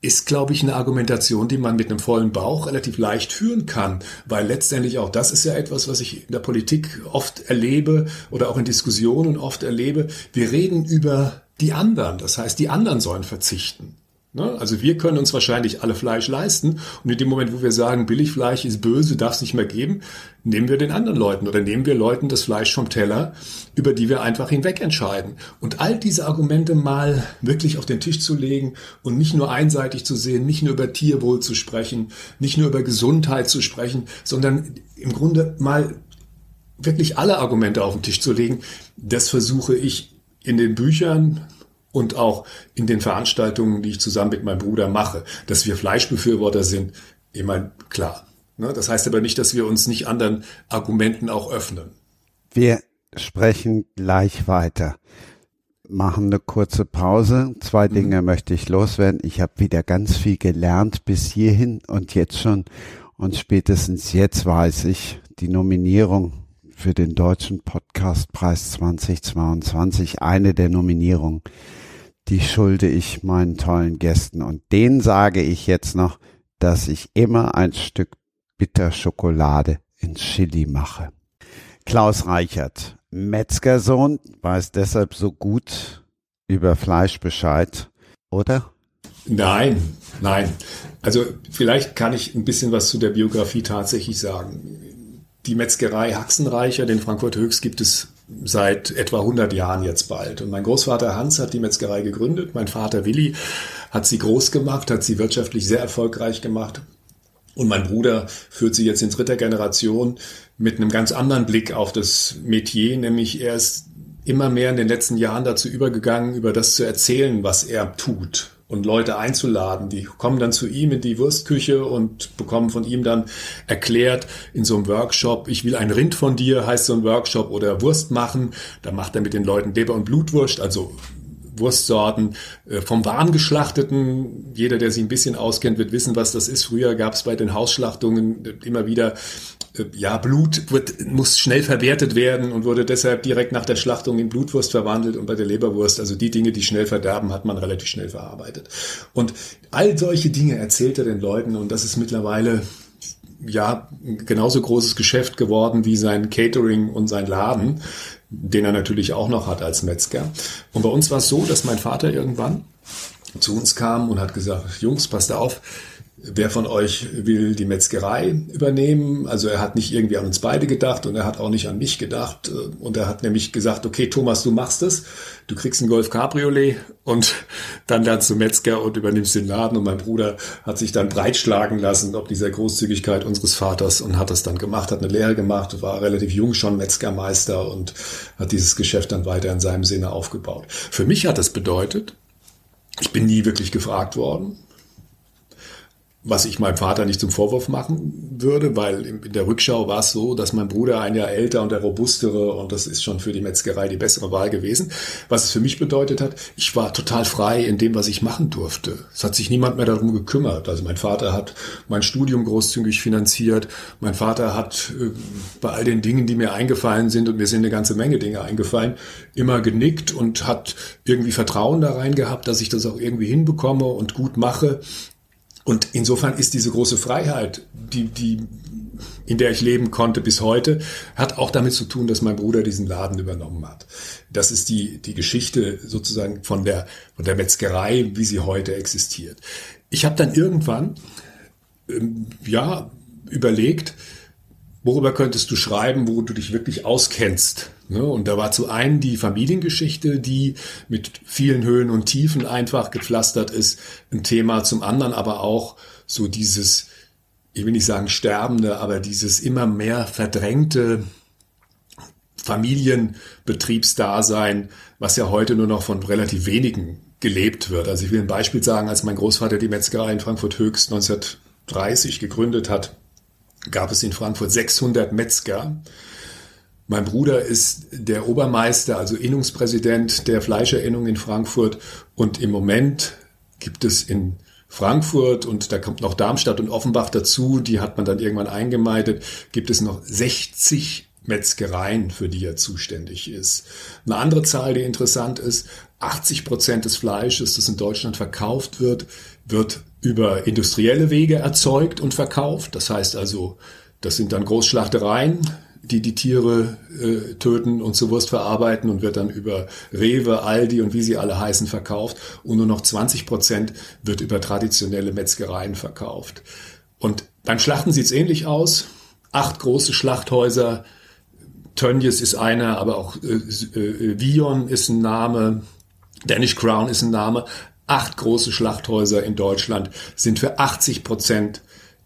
Speaker 3: ist, glaube ich, eine Argumentation, die man mit einem vollen Bauch relativ leicht führen kann, weil letztendlich auch das ist ja etwas, was ich in der Politik oft erlebe oder auch in Diskussionen oft erlebe. Wir reden über die anderen, das heißt, die anderen sollen verzichten. Ne? Also wir können uns wahrscheinlich alle Fleisch leisten und in dem Moment, wo wir sagen, Billigfleisch ist böse, darf es nicht mehr geben, nehmen wir den anderen Leuten oder nehmen wir Leuten das Fleisch vom Teller, über die wir einfach hinweg entscheiden. Und all diese Argumente mal wirklich auf den Tisch zu legen und nicht nur einseitig zu sehen, nicht nur über Tierwohl zu sprechen, nicht nur über Gesundheit zu sprechen, sondern im Grunde mal wirklich alle Argumente auf den Tisch zu legen, das versuche ich in den Büchern und auch in den Veranstaltungen, die ich zusammen mit meinem Bruder mache, dass wir Fleischbefürworter sind, ich meine, klar. Ne? Das heißt aber nicht, dass wir uns nicht anderen Argumenten auch öffnen.
Speaker 2: Wir sprechen gleich weiter. Machen eine kurze Pause. Zwei mhm. Dinge möchte ich loswerden. Ich habe wieder ganz viel gelernt bis hierhin und jetzt schon. Und spätestens jetzt weiß ich, die Nominierung für den Deutschen Podcastpreis 2022, eine der Nominierungen die schulde ich meinen tollen Gästen. Und denen sage ich jetzt noch, dass ich immer ein Stück Bitterschokolade in Chili mache. Klaus Reichert, Metzgersohn, weiß deshalb so gut über Fleisch Bescheid, oder?
Speaker 3: Nein, nein. Also vielleicht kann ich ein bisschen was zu der Biografie tatsächlich sagen. Die Metzgerei Haxenreicher, den Frankfurt Höchst, gibt es seit etwa 100 Jahren jetzt bald. Und mein Großvater Hans hat die Metzgerei gegründet, mein Vater Willi hat sie groß gemacht, hat sie wirtschaftlich sehr erfolgreich gemacht. Und mein Bruder führt sie jetzt in dritter Generation mit einem ganz anderen Blick auf das Metier, nämlich er ist immer mehr in den letzten Jahren dazu übergegangen, über das zu erzählen, was er tut und Leute einzuladen. Die kommen dann zu ihm in die Wurstküche und bekommen von ihm dann erklärt in so einem Workshop, ich will ein Rind von dir, heißt so ein Workshop, oder Wurst machen. Da macht er mit den Leuten Leber- und Blutwurst, also Wurstsorten äh, vom Warngeschlachteten. Jeder, der sich ein bisschen auskennt, wird wissen, was das ist. Früher gab es bei den Hausschlachtungen immer wieder ja, Blut wird, muss schnell verwertet werden und wurde deshalb direkt nach der Schlachtung in Blutwurst verwandelt und bei der Leberwurst, also die Dinge, die schnell verderben, hat man relativ schnell verarbeitet. Und all solche Dinge erzählt er den Leuten und das ist mittlerweile ja genauso großes Geschäft geworden wie sein Catering und sein Laden, den er natürlich auch noch hat als Metzger. Und bei uns war es so, dass mein Vater irgendwann zu uns kam und hat gesagt, Jungs, passt auf, Wer von euch will die Metzgerei übernehmen? Also er hat nicht irgendwie an uns beide gedacht und er hat auch nicht an mich gedacht. Und er hat nämlich gesagt, okay, Thomas, du machst es. Du kriegst einen Golf Cabriolet und dann lernst du Metzger und übernimmst den Laden. Und mein Bruder hat sich dann breitschlagen lassen, ob dieser Großzügigkeit unseres Vaters und hat das dann gemacht, hat eine Lehre gemacht, war relativ jung schon Metzgermeister und hat dieses Geschäft dann weiter in seinem Sinne aufgebaut. Für mich hat das bedeutet, ich bin nie wirklich gefragt worden was ich meinem Vater nicht zum Vorwurf machen würde, weil in der Rückschau war es so, dass mein Bruder ein Jahr älter und der robustere und das ist schon für die Metzgerei die bessere Wahl gewesen. Was es für mich bedeutet hat, ich war total frei in dem, was ich machen durfte. Es hat sich niemand mehr darum gekümmert. Also mein Vater hat mein Studium großzügig finanziert. Mein Vater hat äh, bei all den Dingen, die mir eingefallen sind und mir sind eine ganze Menge Dinge eingefallen, immer genickt und hat irgendwie Vertrauen da rein gehabt, dass ich das auch irgendwie hinbekomme und gut mache. Und insofern ist diese große Freiheit, die, die, in der ich leben konnte bis heute, hat auch damit zu tun, dass mein Bruder diesen Laden übernommen hat. Das ist die, die Geschichte sozusagen von der, von der Metzgerei, wie sie heute existiert. Ich habe dann irgendwann, ähm, ja, überlegt, worüber könntest du schreiben, wo du dich wirklich auskennst. Ne? Und da war zu einem die Familiengeschichte, die mit vielen Höhen und Tiefen einfach gepflastert ist, ein Thema, zum anderen aber auch so dieses, ich will nicht sagen sterbende, aber dieses immer mehr verdrängte Familienbetriebsdasein, was ja heute nur noch von relativ wenigen gelebt wird. Also ich will ein Beispiel sagen, als mein Großvater die Metzgerei in Frankfurt Höchst 1930 gegründet hat, gab es in Frankfurt 600 Metzger. Mein Bruder ist der Obermeister, also Innungspräsident der Fleischerinnung in Frankfurt. Und im Moment gibt es in Frankfurt und da kommt noch Darmstadt und Offenbach dazu, die hat man dann irgendwann eingemeindet, gibt es noch 60 Metzgereien, für die er zuständig ist. Eine andere Zahl, die interessant ist, 80 Prozent des Fleisches, das in Deutschland verkauft wird, wird über industrielle Wege erzeugt und verkauft. Das heißt also, das sind dann Großschlachtereien, die die Tiere äh, töten und zur Wurst verarbeiten und wird dann über Rewe, Aldi und wie sie alle heißen verkauft. Und nur noch 20 Prozent wird über traditionelle Metzgereien verkauft. Und beim Schlachten sieht's ähnlich aus. Acht große Schlachthäuser. Tönnies ist einer, aber auch äh, äh, Vion ist ein Name. Danish Crown ist ein Name. Acht große Schlachthäuser in Deutschland sind für 80 Prozent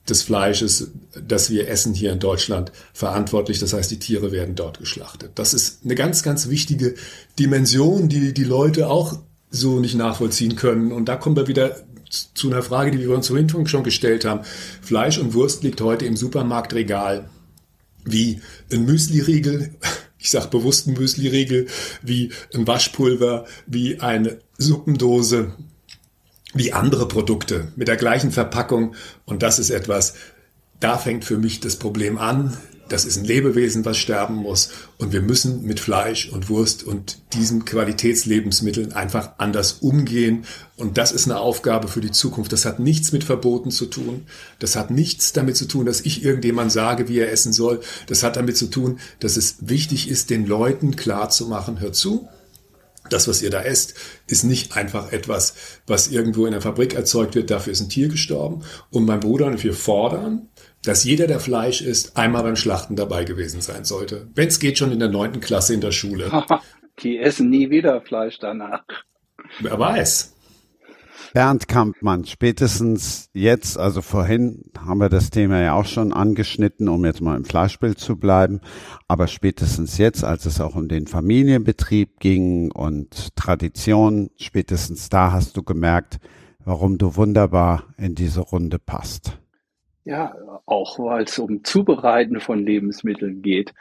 Speaker 3: des Fleisches, das wir essen hier in Deutschland, verantwortlich. Das heißt, die Tiere werden dort geschlachtet. Das ist eine ganz, ganz wichtige Dimension, die die Leute auch so nicht nachvollziehen können. Und da kommen wir wieder zu einer Frage, die wir uns vorhin schon gestellt haben. Fleisch und Wurst liegt heute im Supermarktregal wie ein Müsli-Riegel, ich sage bewusst ein Müsli-Riegel, wie ein Waschpulver, wie eine Suppendose, wie andere Produkte mit der gleichen Verpackung. Und das ist etwas, da fängt für mich das Problem an. Das ist ein Lebewesen, was sterben muss. Und wir müssen mit Fleisch und Wurst und diesen Qualitätslebensmitteln einfach anders umgehen. Und das ist eine Aufgabe für die Zukunft. Das hat nichts mit Verboten zu tun. Das hat nichts damit zu tun, dass ich irgendjemand sage, wie er essen soll. Das hat damit zu tun, dass es wichtig ist, den Leuten klar zu machen, hör zu, das, was ihr da esst, ist nicht einfach etwas, was irgendwo in der Fabrik erzeugt wird, dafür ist ein Tier gestorben. Und mein Bruder und wir fordern, dass jeder, der Fleisch isst, einmal beim Schlachten dabei gewesen sein sollte. Wenn es geht, schon in der neunten Klasse in der Schule.
Speaker 4: Die essen nie wieder Fleisch danach.
Speaker 3: Wer weiß.
Speaker 2: Bernd Kampmann, spätestens jetzt, also vorhin haben wir das Thema ja auch schon angeschnitten, um jetzt mal im Fleischbild zu bleiben, aber spätestens jetzt, als es auch um den Familienbetrieb ging und Tradition, spätestens da hast du gemerkt, warum du wunderbar in diese Runde passt.
Speaker 4: Ja, auch weil es um Zubereiten von Lebensmitteln geht.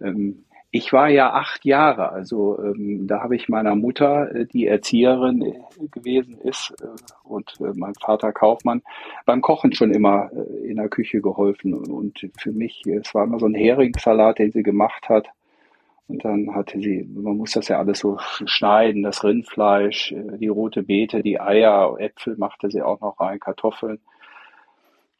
Speaker 4: Ähm, ich war ja acht Jahre, also ähm, da habe ich meiner Mutter, äh, die Erzieherin äh, gewesen ist, äh, und mein Vater Kaufmann, beim Kochen schon immer in der Küche geholfen. Und für mich, es war immer so ein Heringssalat, den sie gemacht hat. Und dann hatte sie, man muss das ja alles so schneiden, das Rindfleisch, die rote Beete, die Eier, Äpfel machte sie auch noch rein, Kartoffeln.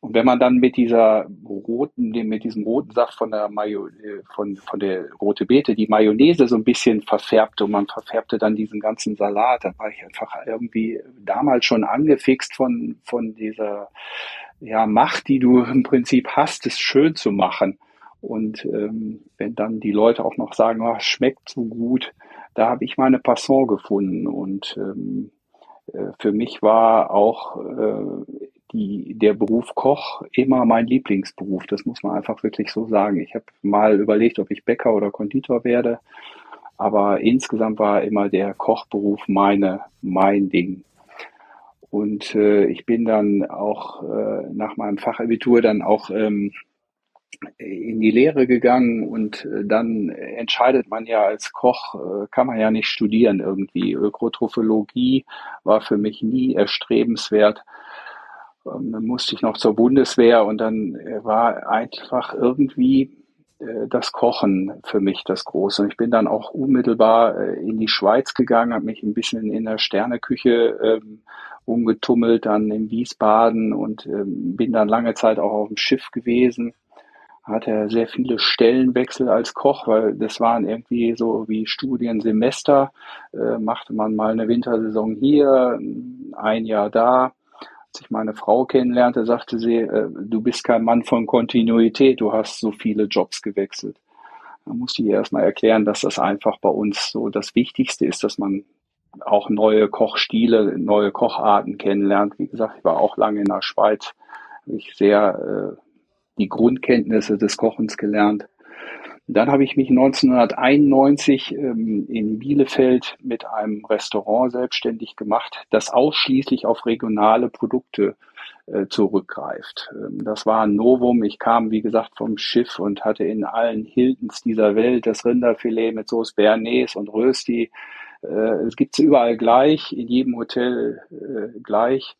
Speaker 4: Und wenn man dann mit dieser roten, mit diesem roten Saft von der Mayo, äh, von, von der rote Beete die Mayonnaise so ein bisschen verfärbte und man verfärbte dann diesen ganzen Salat, dann war ich einfach irgendwie damals schon angefixt von, von dieser ja, Macht, die du im Prinzip hast, es schön zu machen. Und ähm, wenn dann die Leute auch noch sagen, oh, schmeckt so gut, da habe ich meine Passion gefunden. Und ähm, äh, für mich war auch äh, die, der Beruf Koch immer mein Lieblingsberuf. Das muss man einfach wirklich so sagen. Ich habe mal überlegt, ob ich Bäcker oder Konditor werde, aber insgesamt war immer der Kochberuf meine, mein Ding. Und äh, ich bin dann auch äh, nach meinem Fachabitur dann auch ähm, in die Lehre gegangen und äh, dann entscheidet man ja als Koch, äh, kann man ja nicht studieren irgendwie. Ökotrophologie war für mich nie erstrebenswert. Ähm, dann musste ich noch zur Bundeswehr und dann äh, war einfach irgendwie das Kochen für mich das Große. Und ich bin dann auch unmittelbar in die Schweiz gegangen, habe mich ein bisschen in der Sterneküche ähm, umgetummelt, dann in Wiesbaden und ähm, bin dann lange Zeit auch auf dem Schiff gewesen hat er sehr viele Stellenwechsel als Koch, weil das waren irgendwie so wie Studiensemester. Äh, machte man mal eine Wintersaison hier, ein Jahr da. Als ich meine Frau kennenlernte, sagte sie, äh, du bist kein Mann von Kontinuität, du hast so viele Jobs gewechselt. Da musste ich erstmal erklären, dass das einfach bei uns so das Wichtigste ist, dass man auch neue Kochstile, neue Kocharten kennenlernt. Wie gesagt, ich war auch lange in der Schweiz, habe ich sehr äh, die Grundkenntnisse des Kochens gelernt. Dann habe ich mich 1991 ähm, in Bielefeld mit einem Restaurant selbstständig gemacht, das ausschließlich auf regionale Produkte äh, zurückgreift. Ähm, das war ein Novum. Ich kam, wie gesagt, vom Schiff und hatte in allen Hiltons dieser Welt das Rinderfilet mit Sauce Bernays und Rösti. Äh, es gibt es überall gleich, in jedem Hotel äh, gleich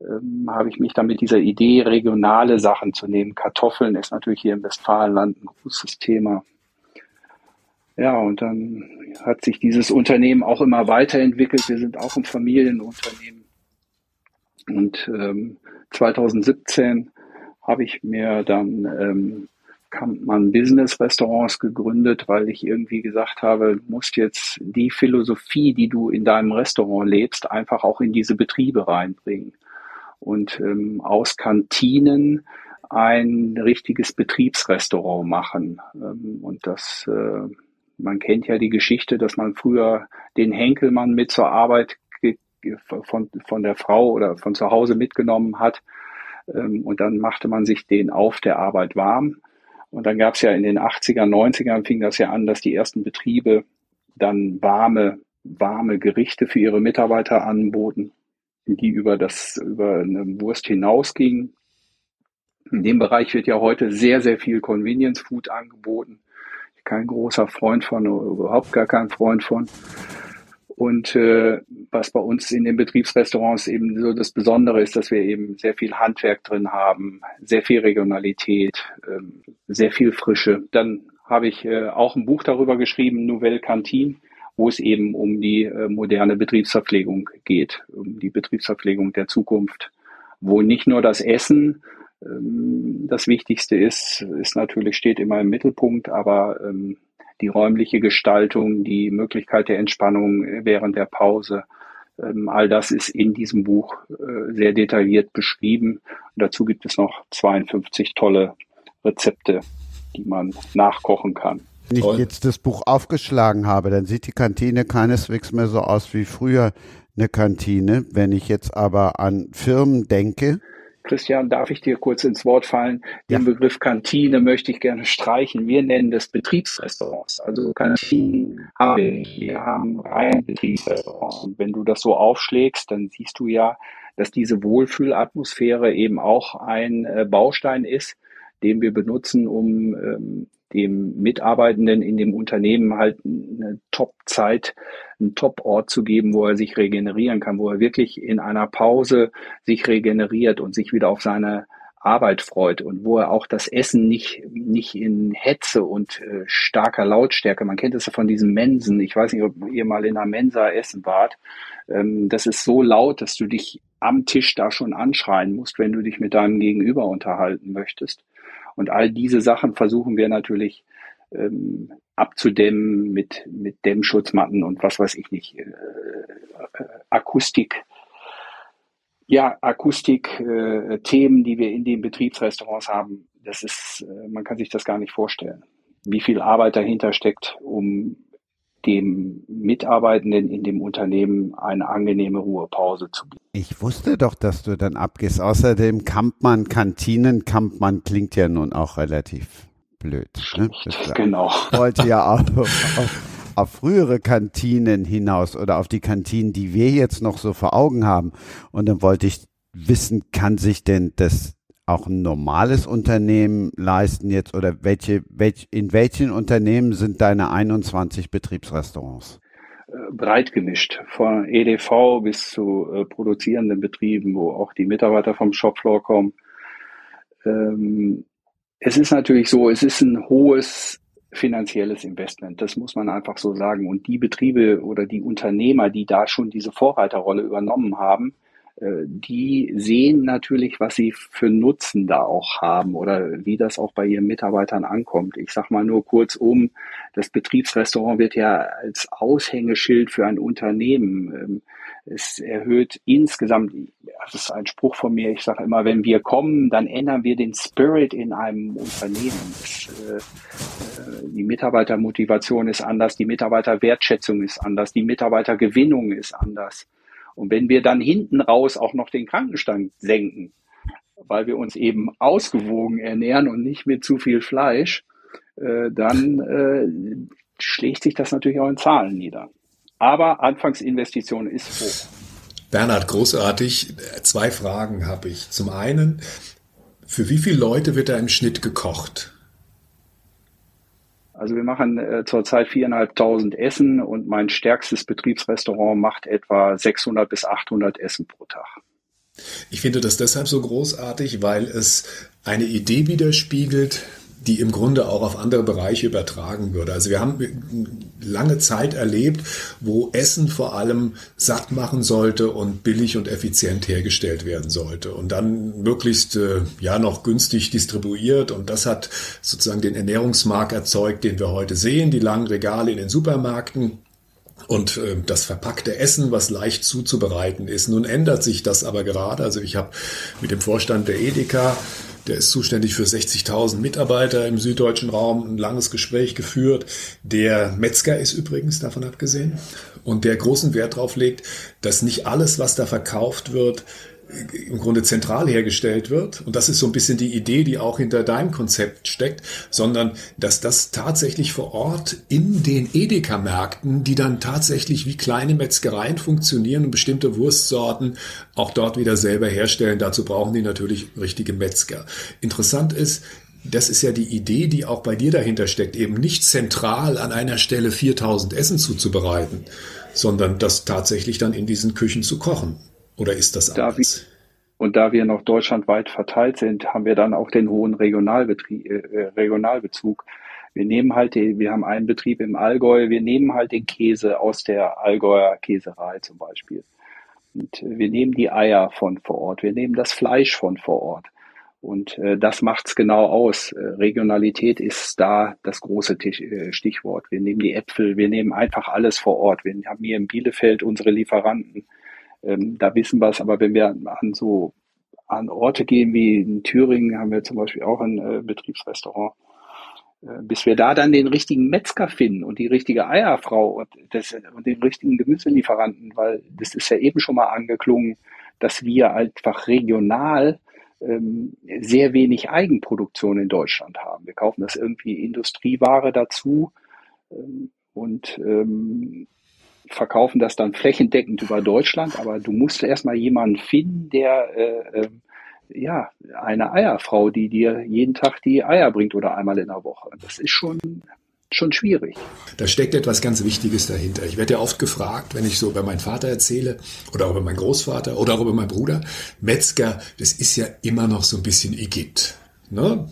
Speaker 4: ähm, habe ich mich dann mit dieser Idee, regionale Sachen zu nehmen. Kartoffeln ist natürlich hier im Westfalenland ein großes Thema. Ja, und dann hat sich dieses Unternehmen auch immer weiterentwickelt. Wir sind auch ein Familienunternehmen. Und ähm, 2017 habe ich mir dann ähm, Kampmann Business Restaurants gegründet, weil ich irgendwie gesagt habe, musst jetzt die Philosophie, die du in deinem Restaurant lebst, einfach auch in diese Betriebe reinbringen und ähm, aus Kantinen ein richtiges Betriebsrestaurant machen. Ähm, und das, äh, man kennt ja die Geschichte, dass man früher den Henkelmann mit zur Arbeit von, von der Frau oder von zu Hause mitgenommen hat. Ähm, und dann machte man sich den auf der Arbeit warm. Und dann gab es ja in den 80er, 90ern fing das ja an, dass die ersten Betriebe dann warme, warme Gerichte für ihre Mitarbeiter anboten die über das, über eine Wurst hinausgingen. In dem Bereich wird ja heute sehr, sehr viel Convenience Food angeboten. Kein großer Freund von, überhaupt gar kein Freund von. Und äh, was bei uns in den Betriebsrestaurants eben so das Besondere ist, dass wir eben sehr viel Handwerk drin haben, sehr viel Regionalität, ähm, sehr viel Frische. Dann habe ich äh, auch ein Buch darüber geschrieben, Nouvelle Cantine, wo es eben um die äh, moderne Betriebsverpflegung geht, um die Betriebsverpflegung der Zukunft, wo nicht nur das Essen ähm, das Wichtigste ist, ist natürlich steht immer im Mittelpunkt, aber ähm, die räumliche Gestaltung, die Möglichkeit der Entspannung während der Pause, ähm, all das ist in diesem Buch äh, sehr detailliert beschrieben. Und dazu gibt es noch 52 tolle Rezepte, die man nachkochen kann.
Speaker 2: Wenn ich jetzt das Buch aufgeschlagen habe, dann sieht die Kantine keineswegs mehr so aus wie früher eine Kantine. Wenn ich jetzt aber an Firmen denke,
Speaker 4: Christian, darf ich dir kurz ins Wort fallen? Den ja. Begriff Kantine möchte ich gerne streichen. Wir nennen das Betriebsrestaurants. Also Kantinen haben wir nicht. Wir haben rein Betriebsrestaurants. Und wenn du das so aufschlägst, dann siehst du ja, dass diese Wohlfühlatmosphäre eben auch ein äh, Baustein ist, den wir benutzen, um ähm, dem Mitarbeitenden in dem Unternehmen halt eine Top-Zeit, einen Top-Ort zu geben, wo er sich regenerieren kann, wo er wirklich in einer Pause sich regeneriert und sich wieder auf seine Arbeit freut und wo er auch das Essen nicht, nicht in Hetze und äh, starker Lautstärke, man kennt es ja von diesen Mensen, ich weiß nicht, ob ihr mal in einer Mensa essen wart, ähm, das ist so laut, dass du dich am Tisch da schon anschreien musst, wenn du dich mit deinem Gegenüber unterhalten möchtest. Und all diese Sachen versuchen wir natürlich ähm, abzudämmen mit, mit Dämmschutzmatten und was weiß ich nicht, äh, äh, Akustik. Ja, Akustik-Themen, äh, die wir in den Betriebsrestaurants haben, das ist, äh, man kann sich das gar nicht vorstellen, wie viel Arbeit dahinter steckt, um dem Mitarbeitenden in dem Unternehmen eine angenehme Ruhepause zu bieten.
Speaker 2: Ich wusste doch, dass du dann abgehst. Außerdem Kampmann, Kantinen, Kampmann klingt ja nun auch relativ blöd.
Speaker 4: Ne? genau.
Speaker 2: Wollte ja auch auf, auf frühere Kantinen hinaus oder auf die Kantinen, die wir jetzt noch so vor Augen haben. Und dann wollte ich wissen, kann sich denn das auch ein normales Unternehmen leisten jetzt oder welche, welch, in welchen Unternehmen sind deine 21 Betriebsrestaurants?
Speaker 4: Äh, breit gemischt, von EDV bis zu äh, produzierenden Betrieben, wo auch die Mitarbeiter vom Shopfloor kommen. Ähm, es ist natürlich so, es ist ein hohes finanzielles Investment. Das muss man einfach so sagen. Und die Betriebe oder die Unternehmer, die da schon diese Vorreiterrolle übernommen haben, die sehen natürlich, was sie für Nutzen da auch haben oder wie das auch bei ihren Mitarbeitern ankommt. Ich sage mal nur kurz um, das Betriebsrestaurant wird ja als Aushängeschild für ein Unternehmen. Ähm, es erhöht insgesamt, das ist ein Spruch von mir, ich sage immer, wenn wir kommen, dann ändern wir den Spirit in einem Unternehmen. Das, äh, äh die Mitarbeitermotivation ist anders, die Mitarbeiterwertschätzung ist anders, die Mitarbeitergewinnung ist anders. Und wenn wir dann hinten raus auch noch den Krankenstand senken, weil wir uns eben ausgewogen ernähren und nicht mit zu viel Fleisch, äh, dann äh, schlägt sich das natürlich auch in Zahlen nieder. Aber Anfangsinvestition ist hoch.
Speaker 3: Bernhard, großartig. Zwei Fragen habe ich. Zum einen, für wie viele Leute wird da im Schnitt gekocht?
Speaker 4: Also wir machen äh, zurzeit viereinhalbtausend Essen und mein stärkstes Betriebsrestaurant macht etwa 600 bis 800 Essen pro Tag.
Speaker 3: Ich finde das deshalb so großartig, weil es eine Idee widerspiegelt, die im Grunde auch auf andere Bereiche übertragen würde. Also wir haben lange Zeit erlebt, wo Essen vor allem satt machen sollte und billig und effizient hergestellt werden sollte und dann möglichst äh, ja noch günstig distribuiert und das hat sozusagen den Ernährungsmarkt erzeugt, den wir heute sehen, die langen Regale in den Supermärkten und äh, das verpackte Essen, was leicht zuzubereiten ist. Nun ändert sich das aber gerade. Also ich habe mit dem Vorstand der Edeka der ist zuständig für 60.000 Mitarbeiter im süddeutschen Raum, ein langes Gespräch geführt. Der Metzger ist übrigens davon abgesehen und der großen Wert darauf legt, dass nicht alles, was da verkauft wird, im Grunde zentral hergestellt wird. Und das ist so ein bisschen die Idee, die auch hinter deinem Konzept steckt, sondern dass das tatsächlich vor Ort in den Edeka-Märkten, die dann tatsächlich wie kleine Metzgereien funktionieren und bestimmte Wurstsorten auch dort wieder selber herstellen. Dazu brauchen die natürlich richtige Metzger. Interessant ist, das ist ja die Idee, die auch bei dir dahinter steckt, eben nicht zentral an einer Stelle 4000 Essen zuzubereiten, sondern das tatsächlich dann in diesen Küchen zu kochen. Oder ist das
Speaker 4: anders? Da wir, und da wir noch deutschlandweit verteilt sind, haben wir dann auch den hohen Regionalbetrieb, äh, äh, Regionalbezug. Wir nehmen halt, die, wir haben einen Betrieb im Allgäu, wir nehmen halt den Käse aus der Allgäuer Käserei zum Beispiel. Und äh, wir nehmen die Eier von vor Ort, wir nehmen das Fleisch von vor Ort. Und äh, das macht's genau aus. Äh, Regionalität ist da das große Tisch, äh, Stichwort. Wir nehmen die Äpfel, wir nehmen einfach alles vor Ort. Wir haben hier in Bielefeld unsere Lieferanten. Ähm, da wissen wir es, aber wenn wir an so an Orte gehen wie in Thüringen, haben wir zum Beispiel auch ein äh, Betriebsrestaurant, äh, bis wir da dann den richtigen Metzger finden und die richtige Eierfrau und, das, und den richtigen Gemüselieferanten, weil das ist ja eben schon mal angeklungen, dass wir einfach regional ähm, sehr wenig Eigenproduktion in Deutschland haben. Wir kaufen das irgendwie Industrieware dazu ähm, und ähm, verkaufen das dann flächendeckend über Deutschland, aber du musst erstmal jemanden finden, der äh, äh, ja eine Eierfrau, die dir jeden Tag die Eier bringt oder einmal in der Woche. Das ist schon schon schwierig.
Speaker 3: Da steckt etwas ganz Wichtiges dahinter. Ich werde ja oft gefragt, wenn ich so über meinen Vater erzähle oder über meinen Großvater oder auch über meinen Bruder, Metzger, das ist ja immer noch so ein bisschen Igitt. Ne?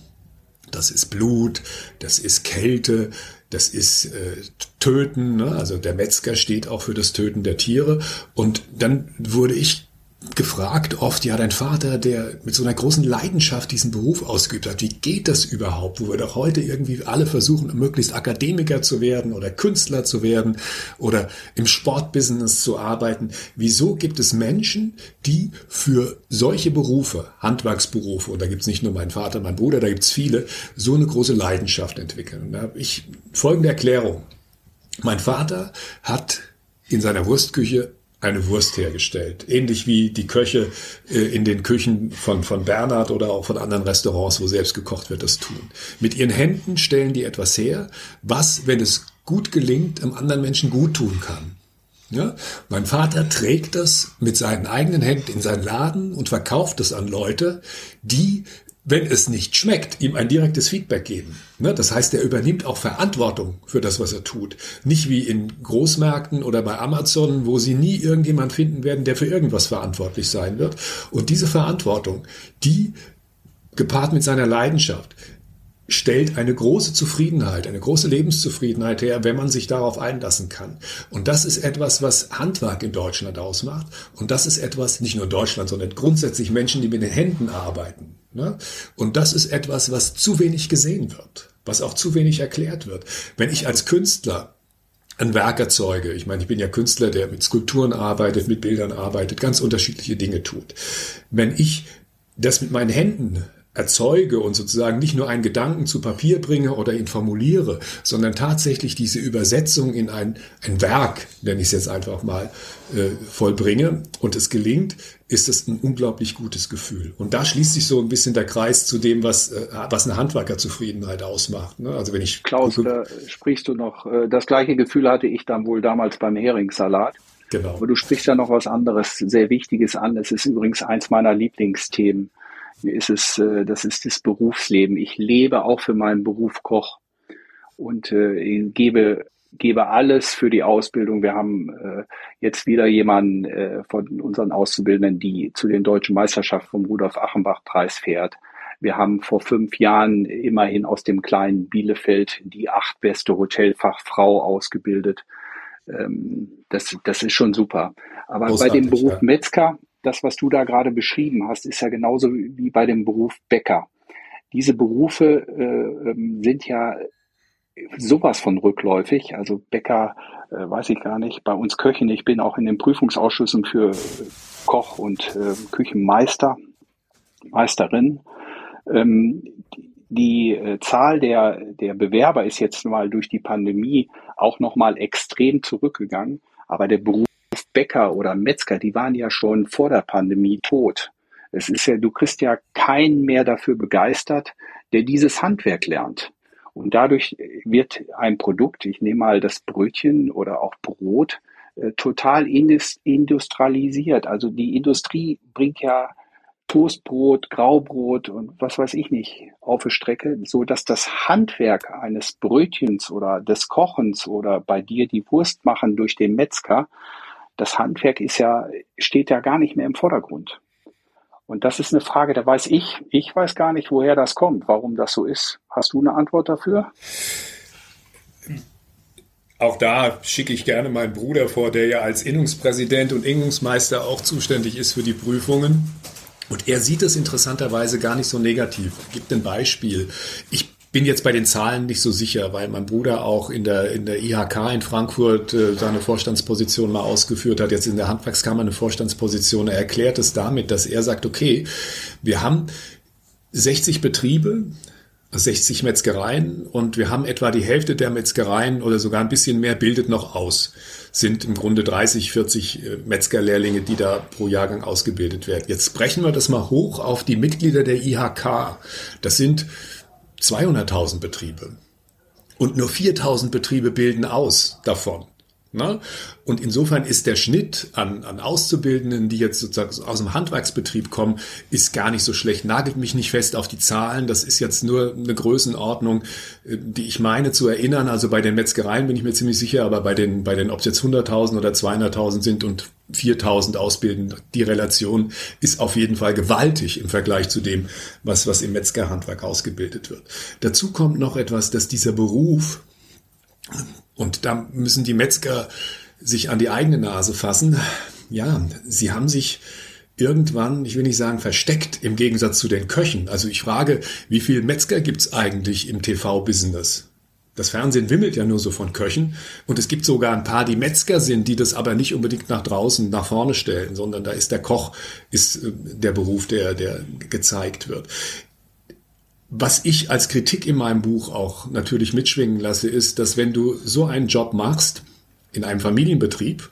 Speaker 3: Das ist Blut, das ist Kälte, das ist äh, Töten, ne? also der Metzger steht auch für das Töten der Tiere. Und dann wurde ich gefragt oft, ja, dein Vater, der mit so einer großen Leidenschaft diesen Beruf ausgeübt hat, wie geht das überhaupt, wo wir doch heute irgendwie alle versuchen, möglichst Akademiker zu werden oder Künstler zu werden oder im Sportbusiness zu arbeiten. Wieso gibt es Menschen, die für solche Berufe, Handwerksberufe, und da gibt es nicht nur meinen Vater, meinen Bruder, da gibt es viele, so eine große Leidenschaft entwickeln? Und da habe ich folgende Erklärung. Mein Vater hat in seiner Wurstküche eine Wurst hergestellt. Ähnlich wie die Köche äh, in den Küchen von, von Bernhard oder auch von anderen Restaurants, wo selbst gekocht wird, das tun. Mit ihren Händen stellen die etwas her, was, wenn es gut gelingt, einem anderen Menschen gut tun kann. Ja? Mein Vater trägt das mit seinen eigenen Händen in seinen Laden und verkauft es an Leute, die wenn es nicht schmeckt, ihm ein direktes Feedback geben. Ne? Das heißt, er übernimmt auch Verantwortung für das, was er tut. Nicht wie in Großmärkten oder bei Amazon, wo sie nie irgendjemand finden werden, der für irgendwas verantwortlich sein wird. Und diese Verantwortung, die gepaart mit seiner Leidenschaft, stellt eine große Zufriedenheit, eine große Lebenszufriedenheit her, wenn man sich darauf einlassen kann. Und das ist etwas, was Handwerk in Deutschland ausmacht. Und das ist etwas, nicht nur in Deutschland, sondern grundsätzlich Menschen, die mit den Händen arbeiten. Ne? Und das ist etwas, was zu wenig gesehen wird, was auch zu wenig erklärt wird. Wenn ich als Künstler ein Werk erzeuge, ich meine, ich bin ja Künstler, der mit Skulpturen arbeitet, mit Bildern arbeitet, ganz unterschiedliche Dinge tut. Wenn ich das mit meinen Händen erzeuge und sozusagen nicht nur einen Gedanken zu Papier bringe oder ihn formuliere, sondern tatsächlich diese Übersetzung in ein, ein Werk, nenne ich es jetzt einfach mal, äh, vollbringe und es gelingt, ist es ein unglaublich gutes Gefühl. Und da schließt sich so ein bisschen der Kreis zu dem, was, äh, was eine Handwerkerzufriedenheit ausmacht. Ne? Also wenn ich
Speaker 4: Klaus, da sprichst du noch, äh, das gleiche Gefühl hatte ich dann wohl damals beim Heringssalat. Genau. Aber du sprichst ja noch was anderes, sehr Wichtiges an. Es ist übrigens eins meiner Lieblingsthemen mir ist es, äh, das ist das Berufsleben. Ich lebe auch für meinen Beruf Koch und äh, gebe gebe alles für die Ausbildung. Wir haben äh, jetzt wieder jemanden äh, von unseren Auszubildenden, die zu den deutschen Meisterschaften vom Rudolf Achenbach Preis fährt. Wir haben vor fünf Jahren immerhin aus dem kleinen Bielefeld die acht beste Hotelfachfrau ausgebildet. Ähm, das, das ist schon super. Aber Großartig, bei dem Beruf ja. Metzger das, was du da gerade beschrieben hast, ist ja genauso wie bei dem Beruf Bäcker. Diese Berufe äh, ähm, sind ja sowas von rückläufig. Also Bäcker, äh, weiß ich gar nicht, bei uns Köchen, ich bin auch in den Prüfungsausschüssen für Koch und äh, Küchenmeister, Meisterin. Ähm, die äh, Zahl der, der Bewerber ist jetzt mal durch die Pandemie auch nochmal extrem zurückgegangen. Aber der Beruf Bäcker oder Metzger, die waren ja schon vor der Pandemie tot. Es ist ja, du kriegst ja keinen mehr dafür begeistert, der dieses Handwerk lernt. Und dadurch wird ein Produkt, ich nehme mal das Brötchen oder auch Brot, äh, total industrialisiert. Also die Industrie bringt ja Toastbrot, Graubrot und was weiß ich nicht auf die Strecke, so dass das Handwerk eines Brötchens oder des Kochens oder bei dir die Wurst machen durch den Metzger das Handwerk ist ja, steht ja gar nicht mehr im Vordergrund. Und das ist eine Frage, da weiß ich, ich weiß gar nicht, woher das kommt, warum das so ist. Hast du eine Antwort dafür?
Speaker 3: Auch da schicke ich gerne meinen Bruder vor, der ja als Innungspräsident und Innungsmeister auch zuständig ist für die Prüfungen. Und er sieht es interessanterweise gar nicht so negativ. Gibt ein Beispiel. Ich bin jetzt bei den Zahlen nicht so sicher, weil mein Bruder auch in der, in der IHK in Frankfurt äh, seine Vorstandsposition mal ausgeführt hat, jetzt in der Handwerkskammer eine Vorstandsposition. Er erklärt es damit, dass er sagt, okay, wir haben 60 Betriebe, 60 Metzgereien und wir haben etwa die Hälfte der Metzgereien oder sogar ein bisschen mehr bildet noch aus. Sind im Grunde 30, 40 äh, Metzgerlehrlinge, die da pro Jahrgang ausgebildet werden. Jetzt brechen wir das mal hoch auf die Mitglieder der IHK. Das sind 200.000 Betriebe. Und nur 4.000 Betriebe bilden aus davon. Ne? Und insofern ist der Schnitt an, an Auszubildenden, die jetzt sozusagen aus dem Handwerksbetrieb kommen, ist gar nicht so schlecht. Nagelt mich nicht fest auf die Zahlen. Das ist jetzt nur eine Größenordnung, äh, die ich meine zu erinnern. Also bei den Metzgereien bin ich mir ziemlich sicher, aber bei den, bei den, ob es jetzt 100.000 oder 200.000 sind und 4.000 ausbilden, die Relation ist auf jeden Fall gewaltig im Vergleich zu dem, was, was im Metzgerhandwerk ausgebildet wird. Dazu kommt noch etwas, dass dieser Beruf und da müssen die Metzger sich an die eigene Nase fassen. Ja, sie haben sich irgendwann, ich will nicht sagen versteckt, im Gegensatz zu den Köchen. Also ich frage, wie viel Metzger gibt's eigentlich im TV-Business? Das Fernsehen wimmelt ja nur so von Köchen und es gibt sogar ein paar, die Metzger sind, die das aber nicht unbedingt nach draußen, nach vorne stellen, sondern da ist der Koch, ist äh, der Beruf, der, der gezeigt wird. Was ich als Kritik in meinem Buch auch natürlich mitschwingen lasse, ist, dass wenn du so einen Job machst in einem Familienbetrieb,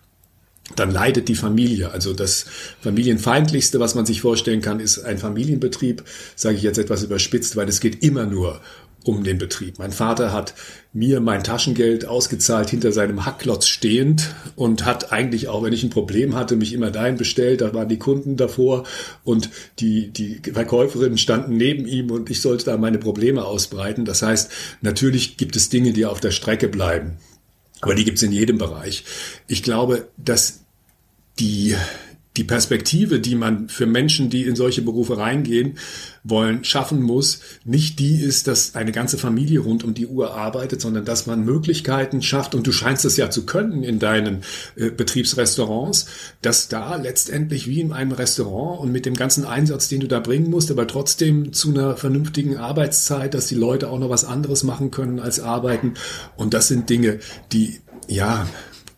Speaker 3: dann leidet die Familie. Also das familienfeindlichste, was man sich vorstellen kann, ist ein Familienbetrieb, sage ich jetzt etwas überspitzt, weil es geht immer nur um den Betrieb. Mein Vater hat mir mein Taschengeld ausgezahlt hinter seinem Hackklotz stehend und hat eigentlich auch, wenn ich ein Problem hatte, mich immer dahin bestellt. Da waren die Kunden davor und die, die Verkäuferinnen standen neben ihm und ich sollte da meine Probleme ausbreiten. Das heißt, natürlich gibt es Dinge, die auf der Strecke bleiben. Aber die gibt es in jedem Bereich. Ich glaube, dass die die Perspektive, die man für Menschen, die in solche Berufe reingehen wollen, schaffen muss, nicht die ist, dass eine ganze Familie rund um die Uhr arbeitet, sondern dass man Möglichkeiten schafft, und du scheinst es ja zu können in deinen äh, Betriebsrestaurants, dass da letztendlich wie in einem Restaurant und mit dem ganzen Einsatz, den du da bringen musst, aber trotzdem zu einer vernünftigen Arbeitszeit, dass die Leute auch noch was anderes machen können als arbeiten. Und das sind Dinge, die, ja,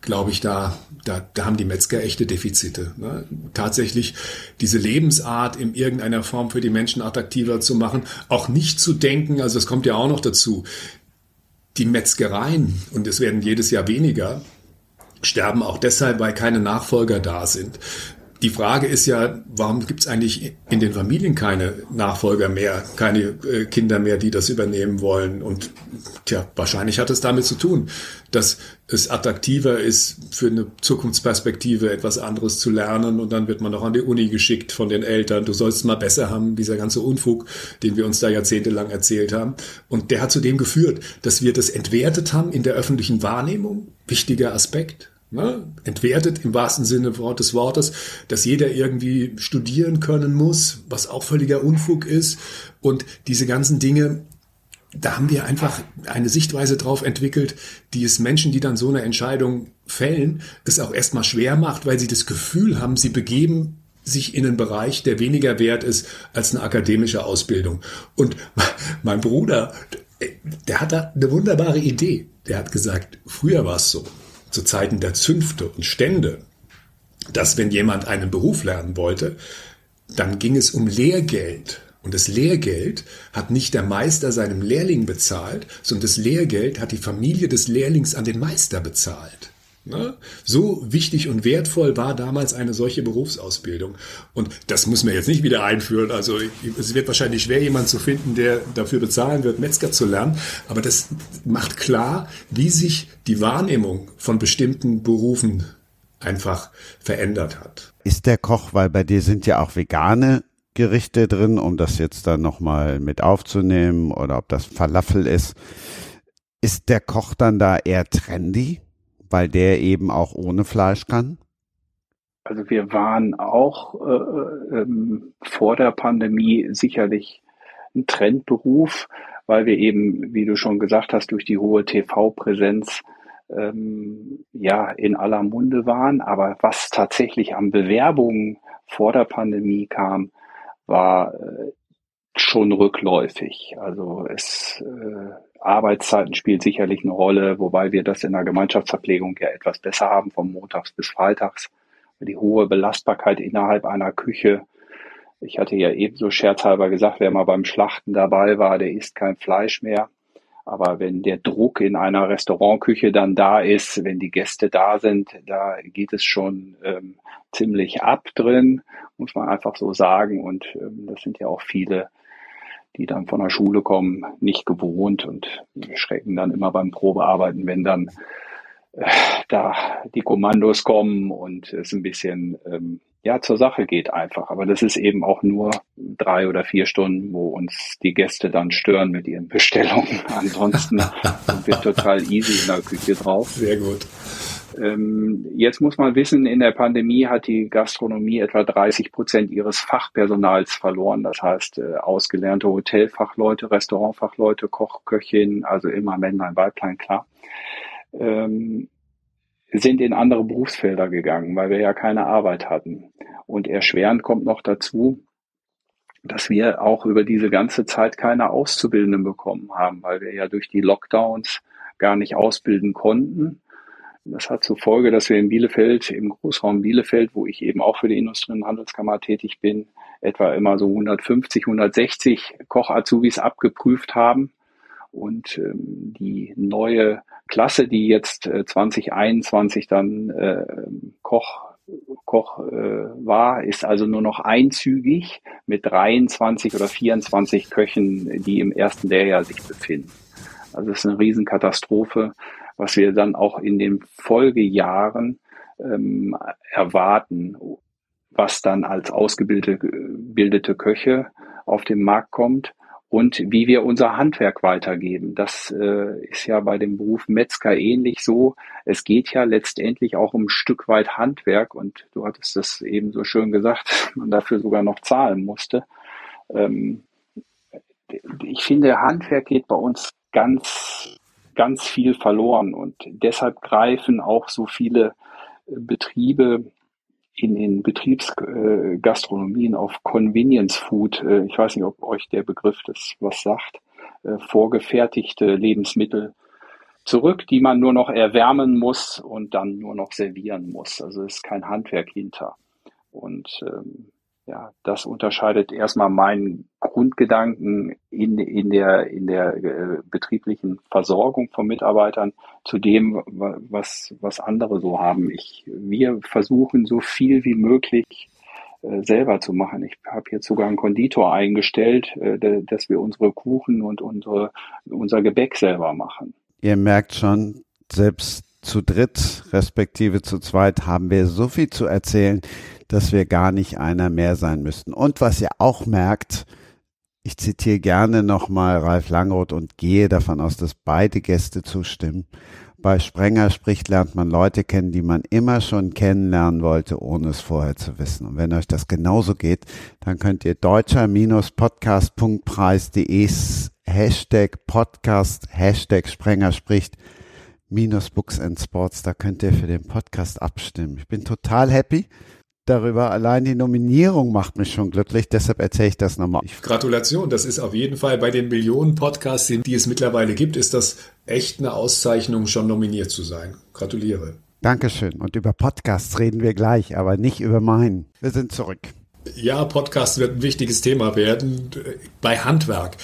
Speaker 3: glaube ich, da da, da haben die Metzger echte Defizite. Ne? Tatsächlich diese Lebensart in irgendeiner Form für die Menschen attraktiver zu machen, auch nicht zu denken, also das kommt ja auch noch dazu, die Metzgereien, und es werden jedes Jahr weniger, sterben auch deshalb, weil keine Nachfolger da sind die Frage ist ja, warum gibt es eigentlich in den Familien keine Nachfolger mehr, keine äh, Kinder mehr, die das übernehmen wollen? Und tja, wahrscheinlich hat es damit zu tun, dass es attraktiver ist, für eine Zukunftsperspektive etwas anderes zu lernen und dann wird man noch an die Uni geschickt von den Eltern. Du sollst mal besser haben, dieser ganze Unfug, den wir uns da jahrzehntelang erzählt haben. Und der hat zu dem geführt, dass wir das entwertet haben in der öffentlichen Wahrnehmung. Wichtiger Aspekt ne, entwertet im wahrsten Sinne des Wortes, dass jeder irgendwie studieren können muss, was auch völliger Unfug ist. Und diese ganzen Dinge, da haben wir einfach eine Sichtweise drauf entwickelt, die es Menschen, die dann so eine Entscheidung fällen, es auch erstmal schwer macht, weil sie das Gefühl haben, sie begeben sich in einen Bereich, der weniger wert ist als eine akademische Ausbildung. Und mein Bruder, der hat da eine wunderbare Idee. Der hat gesagt, früher war es so zu Zeiten der Zünfte und Stände, dass wenn jemand einen Beruf lernen wollte, dann ging es um Lehrgeld. Und das Lehrgeld hat nicht der Meister seinem Lehrling bezahlt, sondern das Lehrgeld hat die Familie des Lehrlings an den Meister bezahlt. Ne? So wichtig und wertvoll war damals eine solche Berufsausbildung. Und das müssen wir jetzt nicht wieder einführen. Also es wird wahrscheinlich schwer, jemanden zu finden, der dafür bezahlen wird, Metzger zu lernen. Aber das macht klar, wie sich die Wahrnehmung von bestimmten Berufen einfach verändert hat.
Speaker 2: Ist der Koch, weil bei dir sind ja auch vegane Gerichte drin, um das jetzt dann nochmal mit aufzunehmen oder ob das Falafel ist. Ist der Koch dann da eher trendy? Weil der eben auch ohne Fleisch kann?
Speaker 4: Also wir waren auch äh, ähm, vor der Pandemie sicherlich ein Trendberuf, weil wir eben, wie du schon gesagt hast, durch die hohe TV-Präsenz ähm, ja in aller Munde waren. Aber was tatsächlich an Bewerbungen vor der Pandemie kam, war äh, schon rückläufig. Also es äh, Arbeitszeiten spielt sicherlich eine Rolle, wobei wir das in der Gemeinschaftsverpflegung ja etwas besser haben, von Montags bis Freitags. Die hohe Belastbarkeit innerhalb einer Küche. Ich hatte ja ebenso scherzhalber gesagt, wer mal beim Schlachten dabei war, der isst kein Fleisch mehr. Aber wenn der Druck in einer Restaurantküche dann da ist, wenn die Gäste da sind, da geht es schon ähm, ziemlich ab drin, muss man einfach so sagen. Und ähm, das sind ja auch viele die dann von der Schule kommen, nicht gewohnt und schrecken dann immer beim Probearbeiten, wenn dann äh, da die Kommandos kommen und es ein bisschen ähm, ja zur Sache geht einfach. Aber das ist eben auch nur drei oder vier Stunden, wo uns die Gäste dann stören mit ihren Bestellungen. Ansonsten sind wir total easy in der Küche drauf.
Speaker 3: Sehr gut.
Speaker 4: Ähm, jetzt muss man wissen, in der Pandemie hat die Gastronomie etwa 30 Prozent ihres Fachpersonals verloren. Das heißt, äh, ausgelernte Hotelfachleute, Restaurantfachleute, Koch, Köchin, also immer Männlein, Weiblein, klar, ähm, sind in andere Berufsfelder gegangen, weil wir ja keine Arbeit hatten. Und erschwerend kommt noch dazu, dass wir auch über diese ganze Zeit keine Auszubildenden bekommen haben, weil wir ja durch die Lockdowns gar nicht ausbilden konnten das hat zur Folge, dass wir in Bielefeld, im Großraum Bielefeld, wo ich eben auch für die Industrie- und Handelskammer tätig bin, etwa immer so 150, 160 Koch-Azubis abgeprüft haben. Und ähm, die neue Klasse, die jetzt äh, 2021 dann äh, Koch Koch äh, war, ist also nur noch einzügig mit 23 oder 24 Köchen, die im ersten Lehrjahr sich befinden. Also es ist eine Riesenkatastrophe, was wir dann auch in den Folgejahren ähm, erwarten, was dann als ausgebildete Köche auf den Markt kommt und wie wir unser Handwerk weitergeben. Das äh, ist ja bei dem Beruf Metzger ähnlich so. Es geht ja letztendlich auch um ein Stück weit Handwerk und du hattest das eben so schön gesagt, man dafür sogar noch zahlen musste. Ähm, ich finde, Handwerk geht bei uns ganz, ganz viel verloren und deshalb greifen auch so viele Betriebe in den Betriebsgastronomien auf Convenience Food, äh, ich weiß nicht, ob euch der Begriff das was sagt, äh, vorgefertigte Lebensmittel zurück, die man nur noch erwärmen muss und dann nur noch servieren muss. Also ist kein Handwerk hinter. Und ähm, ja, das unterscheidet erstmal meinen Grundgedanken in, in der, in der äh, betrieblichen Versorgung von Mitarbeitern zu dem, was, was andere so haben. Ich, wir versuchen so viel wie möglich äh, selber zu machen. Ich habe jetzt sogar einen Konditor eingestellt, äh, dass wir unsere Kuchen und unsere, unser Gebäck selber machen.
Speaker 2: Ihr merkt schon, selbst zu dritt, respektive zu zweit, haben wir so viel zu erzählen dass wir gar nicht einer mehr sein müssten. Und was ihr auch merkt, ich zitiere gerne nochmal Ralf Langroth und gehe davon aus, dass beide Gäste zustimmen. Bei Sprenger spricht, lernt man Leute kennen, die man immer schon kennenlernen wollte, ohne es vorher zu wissen. Und wenn euch das genauso geht, dann könnt ihr deutscher-podcast.preis.de Hashtag Podcast, Hashtag Sprenger spricht, minus Books and Sports, da könnt ihr für den Podcast abstimmen. Ich bin total happy darüber. Allein die Nominierung macht mich schon glücklich, deshalb erzähle ich das nochmal.
Speaker 3: Gratulation, das ist auf jeden Fall bei den Millionen Podcasts, die es mittlerweile gibt, ist das echt eine Auszeichnung, schon nominiert zu sein. Gratuliere.
Speaker 2: Dankeschön. Und über Podcasts reden wir gleich, aber nicht über meinen. Wir sind zurück.
Speaker 3: Ja, Podcast wird ein wichtiges Thema werden. Bei Handwerk